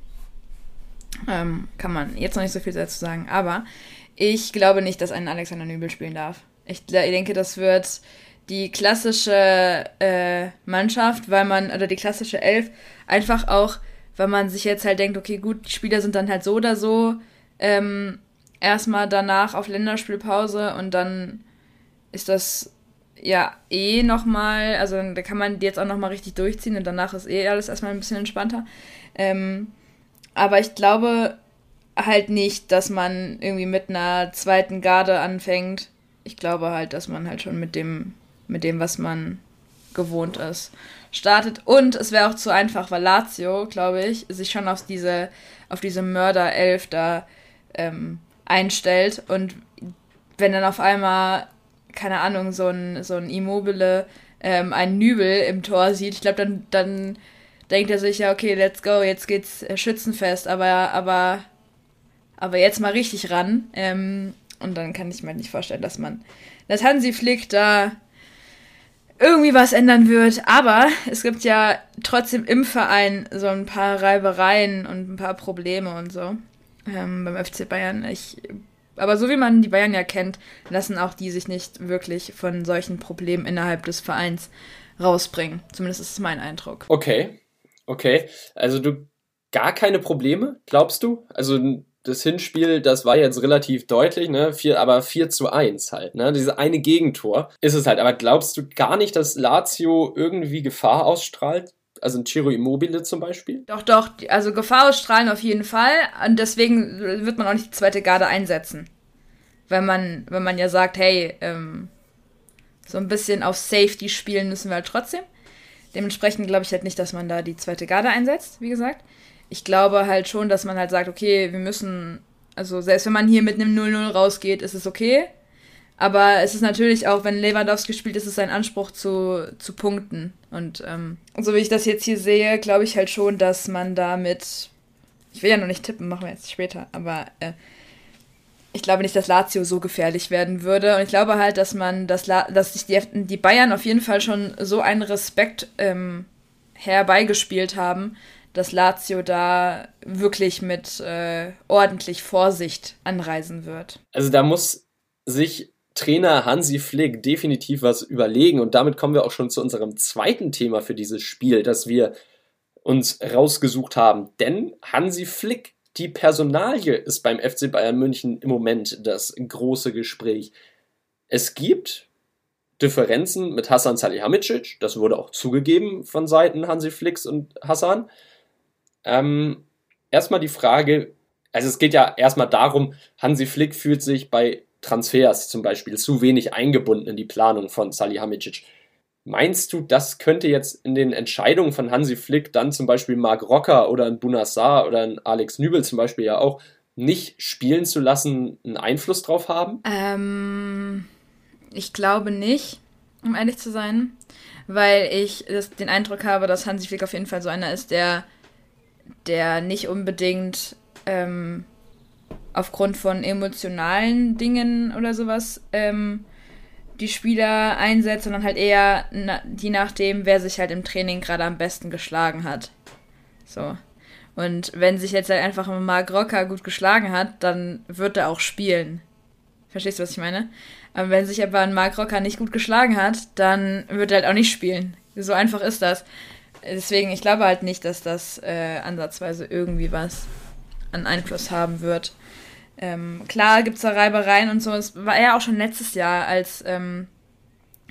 ähm, kann man jetzt noch nicht so viel dazu sagen. Aber ich glaube nicht, dass ein Alexander Nübel spielen darf. Ich, denke, das wird die klassische äh, Mannschaft, weil man, oder die klassische Elf, einfach auch, weil man sich jetzt halt denkt, okay, gut, die Spieler sind dann halt so oder so ähm, erstmal danach auf Länderspielpause und dann ist das ja eh nochmal, also da kann man jetzt auch nochmal richtig durchziehen und danach ist eh alles erstmal ein bisschen entspannter. Ähm, aber ich glaube halt nicht, dass man irgendwie mit einer zweiten Garde anfängt. Ich glaube halt, dass man halt schon mit dem, mit dem, was man gewohnt ist, startet. Und es wäre auch zu einfach, weil Lazio, glaube ich, sich schon auf diese, auf diese Mörder-Elf da ähm, einstellt. Und wenn dann auf einmal, keine Ahnung, so ein, so ein Immobile, ähm, ein Nübel im Tor sieht, ich glaube, dann, dann denkt er sich ja, okay, let's go, jetzt geht's äh, Schützenfest, aber, aber, aber jetzt mal richtig ran. Ähm, und dann kann ich mir nicht vorstellen, dass man, dass Hansi Flick da irgendwie was ändern wird. Aber es gibt ja trotzdem im Verein so ein paar Reibereien und ein paar Probleme und so ähm, beim FC Bayern. Ich, aber so wie man die Bayern ja kennt, lassen auch die sich nicht wirklich von solchen Problemen innerhalb des Vereins rausbringen. Zumindest ist es mein Eindruck. Okay. Okay, also du gar keine Probleme, glaubst du? Also das Hinspiel, das war jetzt relativ deutlich, ne? Vier, aber 4 zu 1 halt, ne? Diese eine Gegentor ist es halt. Aber glaubst du gar nicht, dass Lazio irgendwie Gefahr ausstrahlt? Also ein Ciro Immobile zum Beispiel? Doch, doch. Also Gefahr ausstrahlen auf jeden Fall. Und deswegen wird man auch nicht die zweite Garde einsetzen. Wenn man, wenn man ja sagt, hey, ähm, so ein bisschen auf Safety spielen müssen wir halt trotzdem. Dementsprechend glaube ich halt nicht, dass man da die zweite Garde einsetzt, wie gesagt. Ich glaube halt schon, dass man halt sagt, okay, wir müssen, also selbst wenn man hier mit einem 0-0 rausgeht, ist es okay. Aber es ist natürlich auch, wenn Lewandowski spielt, ist es sein Anspruch zu, zu punkten. Und ähm, so wie ich das jetzt hier sehe, glaube ich halt schon, dass man damit, ich will ja noch nicht tippen, machen wir jetzt später, aber äh, ich glaube nicht, dass Lazio so gefährlich werden würde. Und ich glaube halt, dass man, dass, La dass sich die, die Bayern auf jeden Fall schon so einen Respekt ähm, herbeigespielt haben, dass Lazio da wirklich mit äh, ordentlich Vorsicht anreisen wird. Also da muss sich Trainer Hansi Flick definitiv was überlegen. Und damit kommen wir auch schon zu unserem zweiten Thema für dieses Spiel, das wir uns rausgesucht haben. Denn Hansi Flick die Personalie ist beim FC Bayern München im Moment das große Gespräch. Es gibt Differenzen mit Hassan Salihamidzic. Das wurde auch zugegeben von Seiten Hansi Flicks und Hassan. Ähm, erstmal die Frage, also es geht ja erstmal darum, Hansi Flick fühlt sich bei Transfers zum Beispiel zu wenig eingebunden in die Planung von Salihamidzic. Meinst du, das könnte jetzt in den Entscheidungen von Hansi Flick dann zum Beispiel Marc Rocker oder ein Bunassar oder ein Alex Nübel zum Beispiel ja auch nicht spielen zu lassen, einen Einfluss drauf haben? Ähm, ich glaube nicht, um ehrlich zu sein, weil ich das, den Eindruck habe, dass Hansi Flick auf jeden Fall so einer ist, der, der nicht unbedingt ähm, aufgrund von emotionalen Dingen oder sowas ähm, die Spieler einsetzt, sondern halt eher je nachdem, wer sich halt im Training gerade am besten geschlagen hat. So. Und wenn sich jetzt halt einfach Mark Rocker gut geschlagen hat, dann wird er auch spielen. Verstehst du, was ich meine? Aber wenn sich aber ein Mark Rocker nicht gut geschlagen hat, dann wird er halt auch nicht spielen. So einfach ist das. Deswegen, ich glaube halt nicht, dass das äh, ansatzweise irgendwie was an Einfluss haben wird. Ähm, klar gibt es da Reibereien und so. Es war ja auch schon letztes Jahr, als ähm,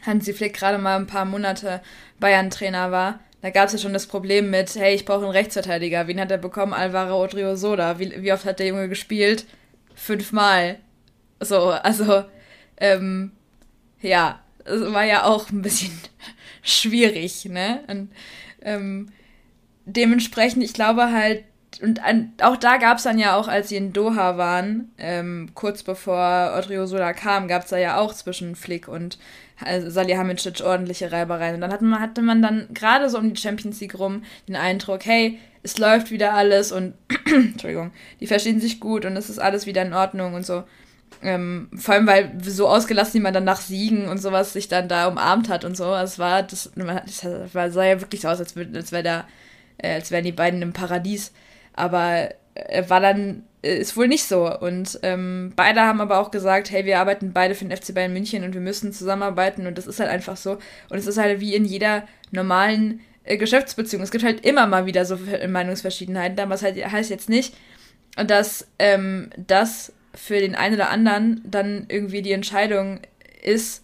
Hansi Flick gerade mal ein paar Monate Bayern-Trainer war. Da gab es ja schon das Problem mit, hey, ich brauche einen Rechtsverteidiger. Wen hat er bekommen? Alvaro Odriozola. Wie, wie oft hat der Junge gespielt? Fünfmal. So, also, ähm, ja, es war ja auch ein bisschen [laughs] schwierig, ne? Und, ähm, dementsprechend, ich glaube halt, und an, auch da gab es dann ja auch, als sie in Doha waren, ähm, kurz bevor Odriozola kam, gab es da ja auch zwischen Flick und also Salihamidzic ordentliche Reibereien. Und dann hatte man, hatte man dann gerade so um die Champions League rum den Eindruck, hey, es läuft wieder alles und [clears throat] Entschuldigung, die verstehen sich gut und es ist alles wieder in Ordnung und so. Ähm, vor allem, weil so ausgelassen, wie man dann nach Siegen und sowas sich dann da umarmt hat und so. Es war, das, das sah ja wirklich so aus, als, als, wär da, äh, als wären die beiden im Paradies. Aber er war dann, ist wohl nicht so. Und ähm, beide haben aber auch gesagt, hey, wir arbeiten beide für den FC Bayern München und wir müssen zusammenarbeiten und das ist halt einfach so. Und es ist halt wie in jeder normalen äh, Geschäftsbeziehung. Es gibt halt immer mal wieder so Meinungsverschiedenheiten, aber es halt, heißt jetzt nicht, dass ähm, das für den einen oder anderen dann irgendwie die Entscheidung ist,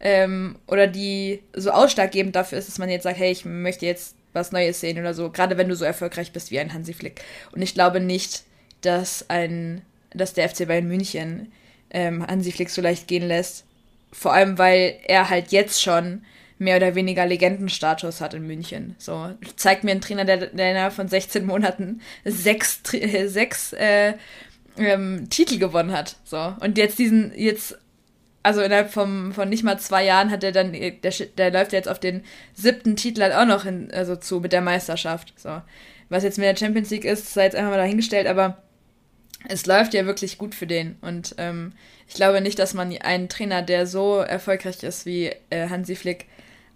ähm, oder die so ausschlaggebend dafür ist, dass man jetzt sagt, hey, ich möchte jetzt was Neues sehen oder so, gerade wenn du so erfolgreich bist wie ein Hansi Flick. Und ich glaube nicht, dass ein, dass der FC Bayern München ähm, Hansi Flick so leicht gehen lässt. Vor allem, weil er halt jetzt schon mehr oder weniger Legendenstatus hat in München. So, zeigt mir einen Trainer, der, der von 16 Monaten sechs, sechs äh, ähm, Titel gewonnen hat. So. Und jetzt diesen, jetzt also innerhalb vom, von nicht mal zwei Jahren hat er dann, der, der läuft jetzt auf den siebten Titel halt auch noch hin, also zu mit der Meisterschaft. So. Was jetzt mit der Champions League ist, sei jetzt einfach mal dahingestellt, aber es läuft ja wirklich gut für den. Und ähm, ich glaube nicht, dass man einen Trainer, der so erfolgreich ist wie äh, Hansi Flick,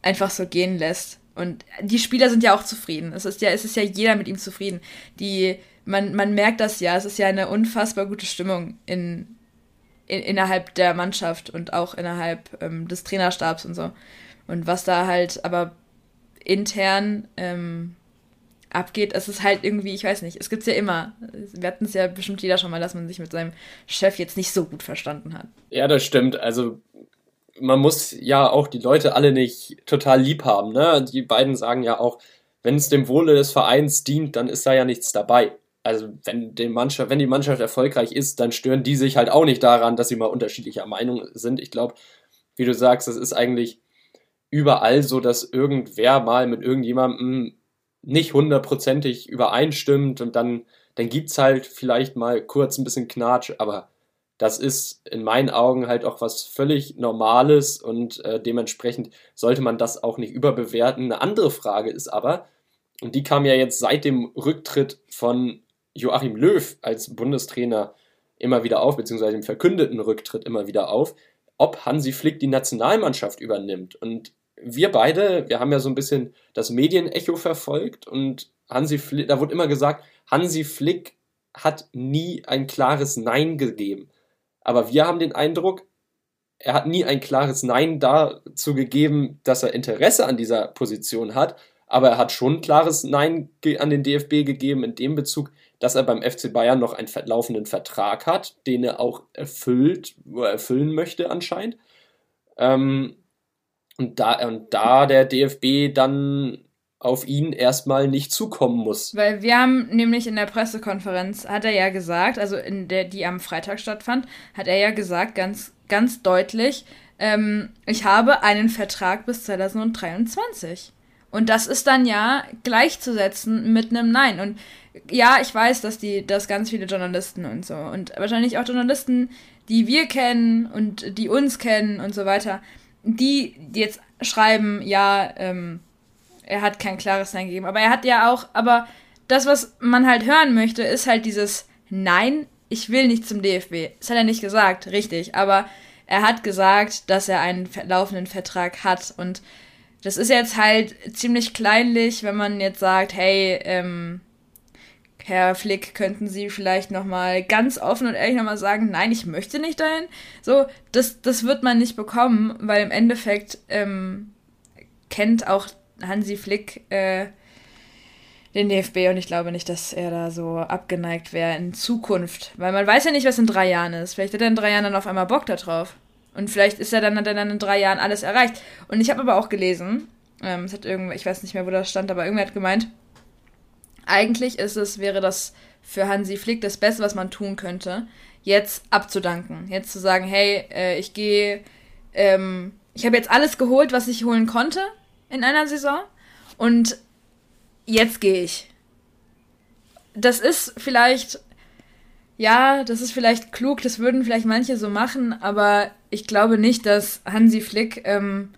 einfach so gehen lässt. Und die Spieler sind ja auch zufrieden. Es ist ja, es ist ja jeder mit ihm zufrieden. Die, man, man merkt das ja, es ist ja eine unfassbar gute Stimmung in, in, innerhalb der Mannschaft und auch innerhalb ähm, des Trainerstabs und so. Und was da halt aber intern ähm, abgeht, es ist halt irgendwie, ich weiß nicht, es gibt's ja immer. Wir hatten es ja bestimmt jeder schon mal, dass man sich mit seinem Chef jetzt nicht so gut verstanden hat. Ja, das stimmt. Also man muss ja auch die Leute alle nicht total lieb haben. Ne? Die beiden sagen ja auch, wenn es dem Wohle des Vereins dient, dann ist da ja nichts dabei also wenn die Mannschaft, wenn die Mannschaft erfolgreich ist, dann stören die sich halt auch nicht daran, dass sie mal unterschiedlicher Meinung sind. Ich glaube, wie du sagst, das ist eigentlich überall so, dass irgendwer mal mit irgendjemandem nicht hundertprozentig übereinstimmt und dann, dann es halt vielleicht mal kurz ein bisschen Knatsch, aber das ist in meinen Augen halt auch was völlig Normales und äh, dementsprechend sollte man das auch nicht überbewerten. Eine andere Frage ist aber, und die kam ja jetzt seit dem Rücktritt von Joachim Löw als Bundestrainer immer wieder auf, beziehungsweise im verkündeten Rücktritt immer wieder auf, ob Hansi Flick die Nationalmannschaft übernimmt. Und wir beide, wir haben ja so ein bisschen das Medienecho verfolgt und Hansi Flick, da wurde immer gesagt, Hansi Flick hat nie ein klares Nein gegeben. Aber wir haben den Eindruck, er hat nie ein klares Nein dazu gegeben, dass er Interesse an dieser Position hat, aber er hat schon ein klares Nein an den DFB gegeben in dem Bezug, dass er beim FC Bayern noch einen laufenden Vertrag hat, den er auch erfüllt, er erfüllen möchte anscheinend. Ähm, Und da, und da der DFB dann auf ihn erstmal nicht zukommen muss. Weil wir haben nämlich in der Pressekonferenz, hat er ja gesagt, also in der, die am Freitag stattfand, hat er ja gesagt, ganz, ganz deutlich, ähm, ich habe einen Vertrag bis 2023. Und das ist dann ja gleichzusetzen mit einem Nein. Und ja, ich weiß, dass die, dass ganz viele Journalisten und so und wahrscheinlich auch Journalisten, die wir kennen und die uns kennen und so weiter, die jetzt schreiben, ja, ähm, er hat kein klares Nein gegeben. Aber er hat ja auch, aber das, was man halt hören möchte, ist halt dieses Nein, ich will nicht zum DFB. Das hat er nicht gesagt, richtig. Aber er hat gesagt, dass er einen laufenden Vertrag hat. Und das ist jetzt halt ziemlich kleinlich, wenn man jetzt sagt, hey, ähm, Herr Flick, könnten Sie vielleicht nochmal ganz offen und ehrlich nochmal sagen, nein, ich möchte nicht dahin? So, das, das wird man nicht bekommen, weil im Endeffekt ähm, kennt auch Hansi Flick äh, den DFB und ich glaube nicht, dass er da so abgeneigt wäre in Zukunft. Weil man weiß ja nicht, was in drei Jahren ist. Vielleicht hat er in drei Jahren dann auf einmal Bock da drauf. Und vielleicht ist er dann, hat er dann in drei Jahren alles erreicht. Und ich habe aber auch gelesen, ähm, es hat irgendwer, ich weiß nicht mehr, wo das stand, aber irgendwer hat gemeint, eigentlich ist es, wäre das für Hansi Flick das Beste, was man tun könnte, jetzt abzudanken. Jetzt zu sagen, hey, äh, ich gehe, ähm, ich habe jetzt alles geholt, was ich holen konnte in einer Saison. Und jetzt gehe ich. Das ist vielleicht, ja, das ist vielleicht klug, das würden vielleicht manche so machen, aber ich glaube nicht, dass Hansi Flick ähm,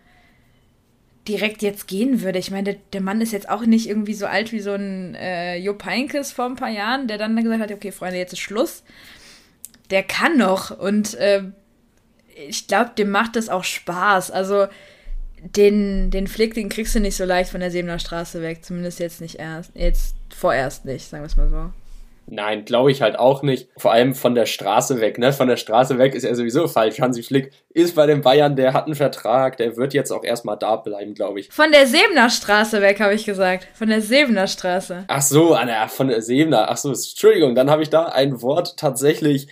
direkt jetzt gehen würde. Ich meine, der, der, Mann ist jetzt auch nicht irgendwie so alt wie so ein äh, Jupp Heynckes vor ein paar Jahren, der dann gesagt hat, okay, Freunde, jetzt ist Schluss. Der kann noch und äh, ich glaube, dem macht das auch Spaß. Also den, den Flick, den kriegst du nicht so leicht von der Sebener Straße weg. Zumindest jetzt nicht erst. Jetzt vorerst nicht, sagen wir es mal so. Nein, glaube ich halt auch nicht. Vor allem von der Straße weg, ne? Von der Straße weg ist er sowieso falsch. Hansi Flick ist bei den Bayern, der hat einen Vertrag, der wird jetzt auch erstmal da bleiben, glaube ich. Von der Sebener Straße weg, habe ich gesagt. Von der Sebener Straße. Ach so, Anna, von der Sebener. Ach so, Entschuldigung, dann habe ich da ein Wort tatsächlich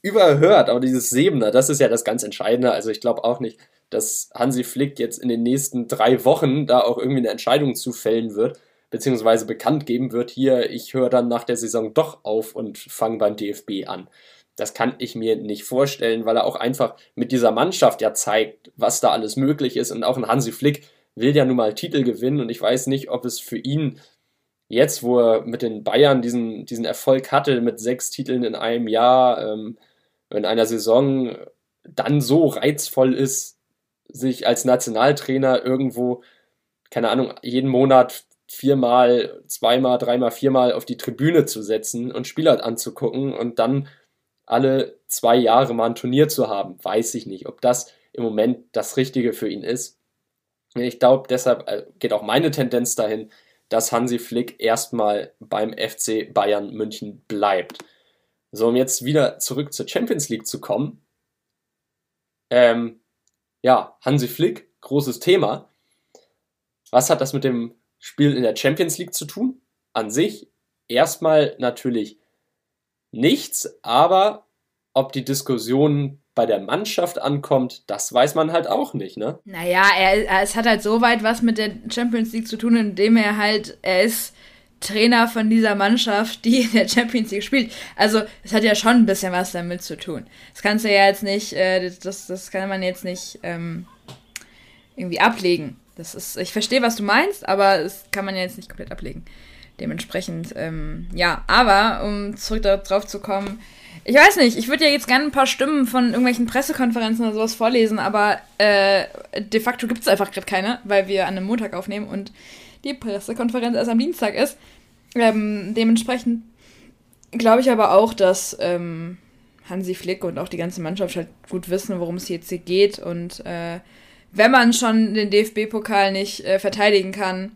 überhört. Aber dieses Sebener, das ist ja das ganz Entscheidende. Also ich glaube auch nicht, dass Hansi Flick jetzt in den nächsten drei Wochen da auch irgendwie eine Entscheidung zu fällen wird, beziehungsweise bekannt geben wird, hier, ich höre dann nach der Saison doch auf und fange beim DFB an. Das kann ich mir nicht vorstellen, weil er auch einfach mit dieser Mannschaft ja zeigt, was da alles möglich ist. Und auch ein Hansi Flick will ja nun mal Titel gewinnen und ich weiß nicht, ob es für ihn jetzt, wo er mit den Bayern diesen, diesen Erfolg hatte, mit sechs Titeln in einem Jahr, ähm, in einer Saison, dann so reizvoll ist, sich als Nationaltrainer irgendwo, keine Ahnung, jeden Monat viermal, zweimal, dreimal, viermal auf die Tribüne zu setzen und Spieler anzugucken und dann alle zwei Jahre mal ein Turnier zu haben. Weiß ich nicht, ob das im Moment das Richtige für ihn ist. Ich glaube, deshalb äh, geht auch meine Tendenz dahin, dass Hansi Flick erstmal beim FC Bayern München bleibt. So, um jetzt wieder zurück zur Champions League zu kommen. Ähm, ja, Hansi Flick, großes Thema. Was hat das mit dem Spiel in der Champions League zu tun? An sich erstmal natürlich nichts, aber ob die Diskussion bei der Mannschaft ankommt, das weiß man halt auch nicht, ne? Naja, er, es hat halt so weit was mit der Champions League zu tun, indem er halt, er ist Trainer von dieser Mannschaft, die in der Champions League spielt. Also, es hat ja schon ein bisschen was damit zu tun. Das kannst du ja jetzt nicht, äh, das, das kann man jetzt nicht ähm, irgendwie ablegen. Das ist, ich verstehe, was du meinst, aber das kann man ja jetzt nicht komplett ablegen. Dementsprechend, ähm, ja, aber um zurück darauf zu kommen, ich weiß nicht, ich würde ja jetzt gerne ein paar Stimmen von irgendwelchen Pressekonferenzen oder sowas vorlesen, aber äh, de facto gibt es einfach gerade keine, weil wir an einem Montag aufnehmen und die Pressekonferenz erst am Dienstag ist. Ähm, dementsprechend glaube ich aber auch, dass ähm, Hansi Flick und auch die ganze Mannschaft halt gut wissen, worum es jetzt hier geht. Und äh, wenn man schon den DFB-Pokal nicht äh, verteidigen kann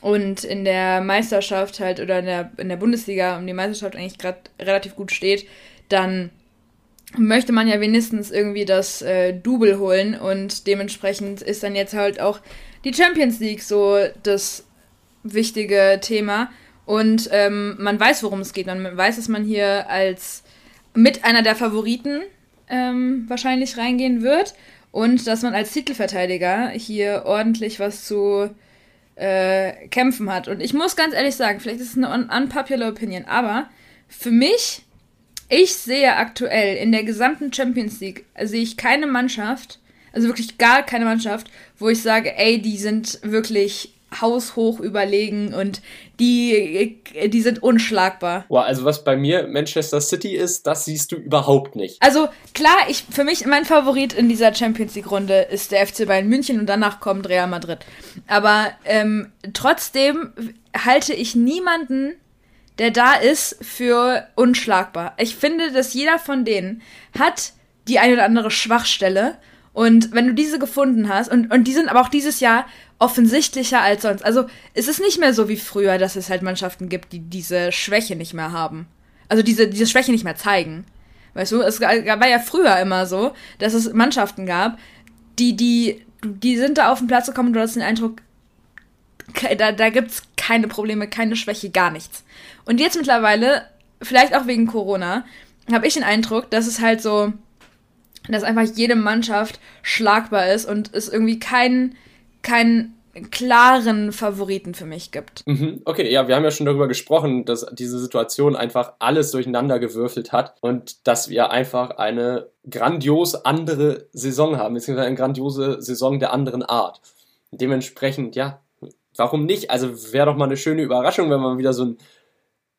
und in der Meisterschaft halt oder in der, in der Bundesliga um die Meisterschaft eigentlich gerade relativ gut steht, dann möchte man ja wenigstens irgendwie das äh, Double holen und dementsprechend ist dann jetzt halt auch die Champions League so das wichtige Thema. Und ähm, man weiß, worum es geht. Man weiß, dass man hier als mit einer der Favoriten ähm, wahrscheinlich reingehen wird. Und dass man als Titelverteidiger hier ordentlich was zu äh, kämpfen hat. Und ich muss ganz ehrlich sagen, vielleicht ist es eine un unpopular Opinion, aber für mich, ich sehe aktuell in der gesamten Champions League, sehe ich keine Mannschaft, also wirklich gar keine Mannschaft, wo ich sage, ey, die sind wirklich haushoch überlegen und die, die sind unschlagbar. Boah, also was bei mir Manchester City ist, das siehst du überhaupt nicht. Also klar, ich, für mich, mein Favorit in dieser Champions League-Runde ist der FC Bayern München und danach kommt Real Madrid. Aber ähm, trotzdem halte ich niemanden, der da ist, für unschlagbar. Ich finde, dass jeder von denen hat die eine oder andere Schwachstelle. Und wenn du diese gefunden hast, und, und die sind aber auch dieses Jahr offensichtlicher als sonst. Also es ist nicht mehr so wie früher, dass es halt Mannschaften gibt, die diese Schwäche nicht mehr haben. Also diese, diese Schwäche nicht mehr zeigen. Weißt du, es war ja früher immer so, dass es Mannschaften gab, die, die, die sind da auf den Platz gekommen und du hast den Eindruck, da, da gibt's keine Probleme, keine Schwäche, gar nichts. Und jetzt mittlerweile, vielleicht auch wegen Corona, habe ich den Eindruck, dass es halt so, dass einfach jede Mannschaft schlagbar ist und es irgendwie keinen keinen klaren Favoriten für mich gibt. Mhm, okay, ja, wir haben ja schon darüber gesprochen, dass diese Situation einfach alles durcheinander gewürfelt hat und dass wir einfach eine grandios andere Saison haben, beziehungsweise eine grandiose Saison der anderen Art. Dementsprechend, ja, warum nicht? Also wäre doch mal eine schöne Überraschung, wenn man wieder so ein,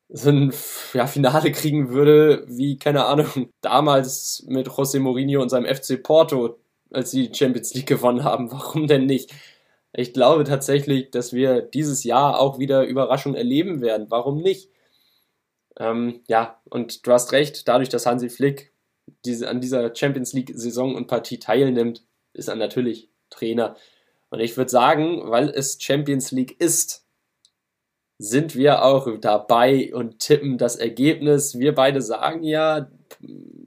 so ein ja, Finale kriegen würde, wie, keine Ahnung, damals mit José Mourinho und seinem FC Porto, als sie die Champions League gewonnen haben. Warum denn nicht? Ich glaube tatsächlich, dass wir dieses Jahr auch wieder Überraschungen erleben werden. Warum nicht? Ähm, ja, und du hast recht, dadurch, dass Hansi Flick diese, an dieser Champions League-Saison und Partie teilnimmt, ist er natürlich Trainer. Und ich würde sagen, weil es Champions League ist, sind wir auch dabei und tippen das Ergebnis. Wir beide sagen ja,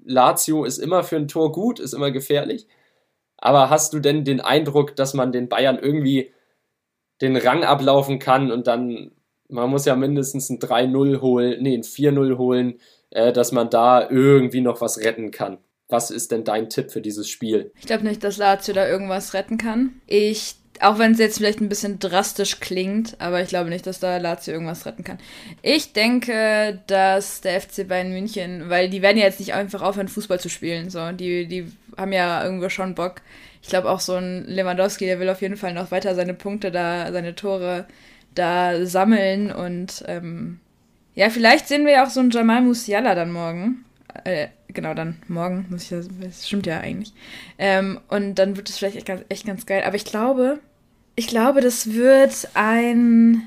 Lazio ist immer für ein Tor gut, ist immer gefährlich. Aber hast du denn den Eindruck, dass man den Bayern irgendwie den Rang ablaufen kann und dann, man muss ja mindestens ein 3-0 holen, nee, ein 4-0 holen, äh, dass man da irgendwie noch was retten kann? Was ist denn dein Tipp für dieses Spiel? Ich glaube nicht, dass Lazio da irgendwas retten kann. Ich auch wenn es jetzt vielleicht ein bisschen drastisch klingt, aber ich glaube nicht, dass da Lazio irgendwas retten kann. Ich denke, dass der FC Bayern München, weil die werden ja jetzt nicht einfach aufhören, Fußball zu spielen. So, die, die haben ja irgendwo schon Bock. Ich glaube auch so ein Lewandowski, der will auf jeden Fall noch weiter seine Punkte da, seine Tore da sammeln und ähm, ja, vielleicht sehen wir ja auch so einen Jamal Musiala dann morgen. Äh, genau, dann morgen, muss ich das, das stimmt ja eigentlich. Ähm, und dann wird es vielleicht echt ganz, echt ganz geil. Aber ich glaube, ich glaube, das wird ein.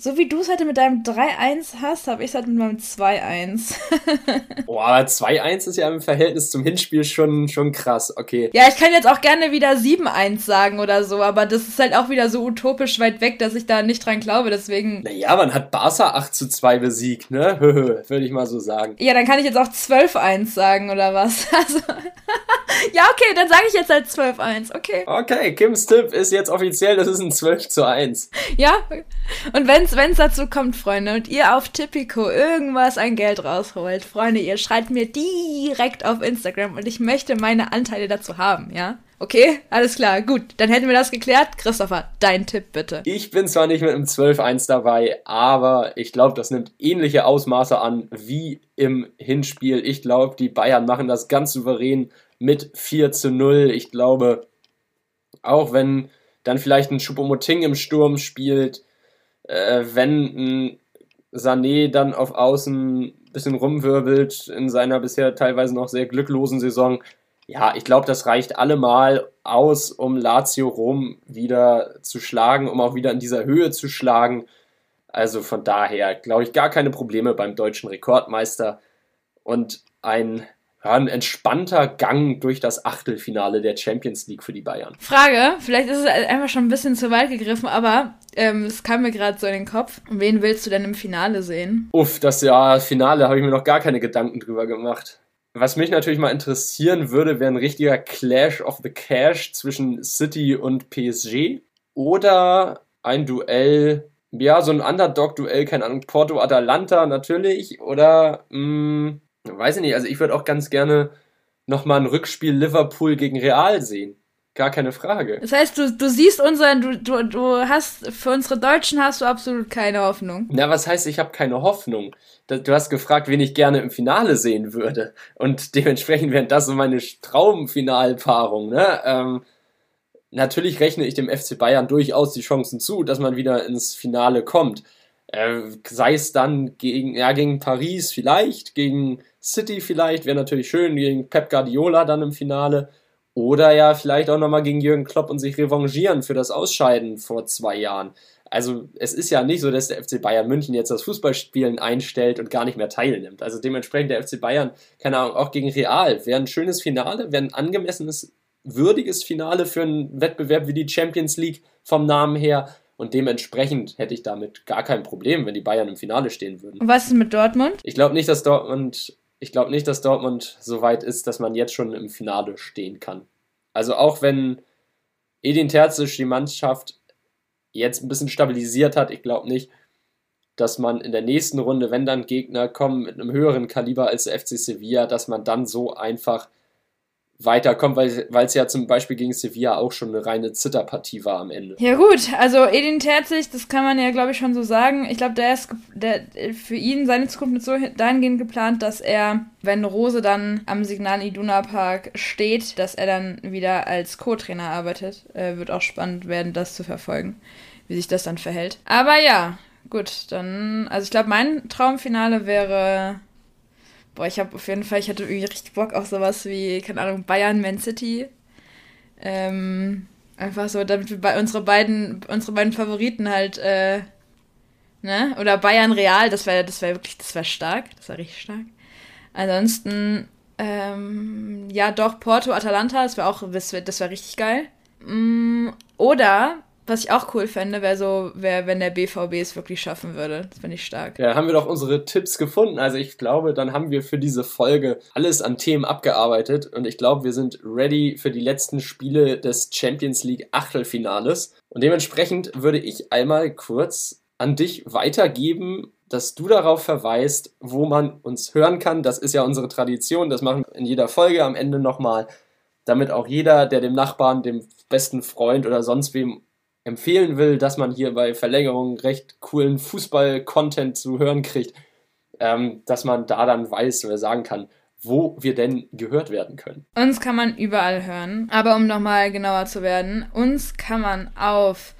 So wie du es heute mit deinem 3-1 hast, habe ich es halt mit meinem 2-1. [laughs] Boah, aber 2-1 ist ja im Verhältnis zum Hinspiel schon, schon krass, okay. Ja, ich kann jetzt auch gerne wieder 7-1 sagen oder so, aber das ist halt auch wieder so utopisch weit weg, dass ich da nicht dran glaube, deswegen. Naja, man hat Barca 8 zu 2 besiegt, ne? [laughs] Würde ich mal so sagen. Ja, dann kann ich jetzt auch 12-1 sagen oder was? [laughs] Also. ja, okay, dann sage ich jetzt halt 12-1, okay. Okay, Kims Tipp ist jetzt offiziell, das ist ein 12 zu 1. Ja, und wenn es dazu kommt, Freunde, und ihr auf Tipico irgendwas an Geld rausholt, Freunde, ihr schreibt mir direkt auf Instagram und ich möchte meine Anteile dazu haben, ja? Okay, alles klar, gut. Dann hätten wir das geklärt. Christopher, dein Tipp bitte. Ich bin zwar nicht mit einem 12-1 dabei, aber ich glaube, das nimmt ähnliche Ausmaße an wie im Hinspiel. Ich glaube, die Bayern machen das ganz souverän mit 4 zu 0. Ich glaube, auch wenn dann vielleicht ein Choupo-Moting im Sturm spielt, äh, wenn ein Sané dann auf Außen ein bisschen rumwirbelt in seiner bisher teilweise noch sehr glücklosen Saison. Ja, ich glaube, das reicht allemal aus, um Lazio Rom wieder zu schlagen, um auch wieder in dieser Höhe zu schlagen. Also von daher glaube ich gar keine Probleme beim deutschen Rekordmeister und ein ja, ein entspannter Gang durch das Achtelfinale der Champions League für die Bayern. Frage, vielleicht ist es einfach schon ein bisschen zu weit gegriffen, aber ähm, es kam mir gerade so in den Kopf. Wen willst du denn im Finale sehen? Uff, das ja, Finale habe ich mir noch gar keine Gedanken drüber gemacht. Was mich natürlich mal interessieren würde, wäre ein richtiger Clash of the Cash zwischen City und PSG oder ein Duell, ja, so ein Underdog-Duell, keine Ahnung, Porto-Atalanta natürlich oder mh, mm, weiß ich nicht, also ich würde auch ganz gerne nochmal ein Rückspiel Liverpool gegen Real sehen. Gar keine Frage. Das heißt, du, du siehst unseren, du, du, du hast, für unsere Deutschen hast du absolut keine Hoffnung. Na, was heißt, ich habe keine Hoffnung? Du hast gefragt, wen ich gerne im Finale sehen würde. Und dementsprechend wären das so meine Traumfinalpaarung, ne? Ähm, natürlich rechne ich dem FC Bayern durchaus die Chancen zu, dass man wieder ins Finale kommt. Äh, sei es dann gegen, ja, gegen Paris vielleicht, gegen City vielleicht, wäre natürlich schön, gegen Pep Guardiola dann im Finale. Oder ja, vielleicht auch nochmal gegen Jürgen Klopp und sich revanchieren für das Ausscheiden vor zwei Jahren. Also es ist ja nicht so, dass der FC Bayern München jetzt das Fußballspielen einstellt und gar nicht mehr teilnimmt. Also dementsprechend der FC Bayern, keine Ahnung, auch gegen Real, wäre ein schönes Finale, wäre ein angemessenes, würdiges Finale für einen Wettbewerb wie die Champions League vom Namen her. Und dementsprechend hätte ich damit gar kein Problem, wenn die Bayern im Finale stehen würden. Und was ist mit Dortmund? Ich glaube nicht, dass Dortmund, ich glaube nicht, dass Dortmund so weit ist, dass man jetzt schon im Finale stehen kann. Also auch wenn Edin Terzic die Mannschaft jetzt ein bisschen stabilisiert hat, ich glaube nicht, dass man in der nächsten Runde, wenn dann Gegner kommen mit einem höheren Kaliber als der FC Sevilla, dass man dann so einfach weiterkommt, weil es ja zum Beispiel gegen Sevilla auch schon eine reine Zitterpartie war am Ende. Ja gut, also Edin Terzig, das kann man ja glaube ich schon so sagen. Ich glaube, der ist der, für ihn seine Zukunft so dahingehend geplant, dass er, wenn Rose dann am Signal Iduna Park steht, dass er dann wieder als Co-Trainer arbeitet. Äh, wird auch spannend werden, das zu verfolgen, wie sich das dann verhält. Aber ja, gut, dann, also ich glaube, mein Traumfinale wäre Boah, ich habe auf jeden Fall, ich hatte irgendwie richtig Bock auf sowas wie, keine Ahnung, Bayern, Man City. Ähm, einfach so, damit wir bei unsere beiden, unsere beiden Favoriten halt, äh, ne? Oder Bayern Real, das wäre das wär wirklich, das wäre stark, das wäre richtig stark. Ansonsten, ähm, ja doch, Porto, Atalanta, das wäre auch, das wäre wär richtig geil. Mm, oder was ich auch cool fände, wäre so, wär, wenn der BVB es wirklich schaffen würde. Das finde ich stark. Ja, haben wir doch unsere Tipps gefunden. Also ich glaube, dann haben wir für diese Folge alles an Themen abgearbeitet und ich glaube, wir sind ready für die letzten Spiele des Champions League Achtelfinales. Und dementsprechend würde ich einmal kurz an dich weitergeben, dass du darauf verweist, wo man uns hören kann. Das ist ja unsere Tradition. Das machen wir in jeder Folge am Ende nochmal, damit auch jeder, der dem Nachbarn, dem besten Freund oder sonst wem empfehlen will, dass man hier bei Verlängerung recht coolen Fußball-Content zu hören kriegt, ähm, dass man da dann weiß oder sagen kann, wo wir denn gehört werden können. Uns kann man überall hören, aber um nochmal genauer zu werden, uns kann man auf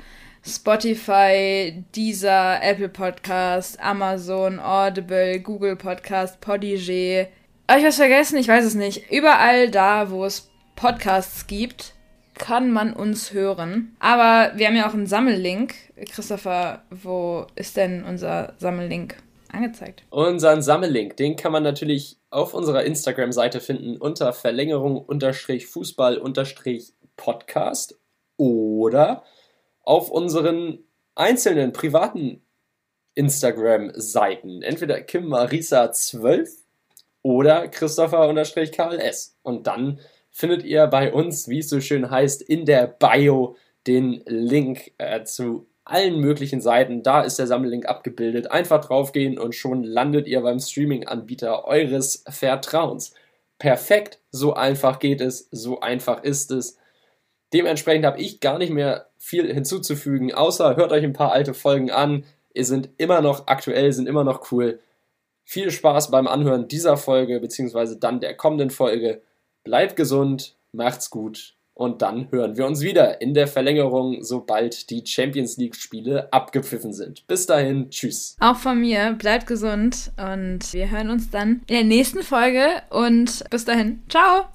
Spotify, Deezer, Apple Podcast, Amazon, Audible, Google Podcast, Podigee. Habe ich was vergessen? Ich weiß es nicht. Überall da, wo es Podcasts gibt, kann man uns hören. Aber wir haben ja auch einen Sammellink. Christopher, wo ist denn unser Sammellink angezeigt? Unseren Sammellink, den kann man natürlich auf unserer Instagram-Seite finden unter Verlängerung Fußball Podcast oder auf unseren einzelnen privaten Instagram-Seiten. Entweder Kim Marisa 12 oder Christopher KLS. Und dann findet ihr bei uns, wie es so schön heißt, in der Bio den Link äh, zu allen möglichen Seiten. Da ist der Sammellink abgebildet. Einfach draufgehen und schon landet ihr beim Streaming-Anbieter eures Vertrauens. Perfekt, so einfach geht es, so einfach ist es. Dementsprechend habe ich gar nicht mehr viel hinzuzufügen, außer hört euch ein paar alte Folgen an. Ihr sind immer noch aktuell, sind immer noch cool. Viel Spaß beim Anhören dieser Folge, beziehungsweise dann der kommenden Folge. Bleibt gesund, macht's gut und dann hören wir uns wieder in der Verlängerung, sobald die Champions League-Spiele abgepfiffen sind. Bis dahin, tschüss. Auch von mir, bleibt gesund und wir hören uns dann in der nächsten Folge und bis dahin, ciao!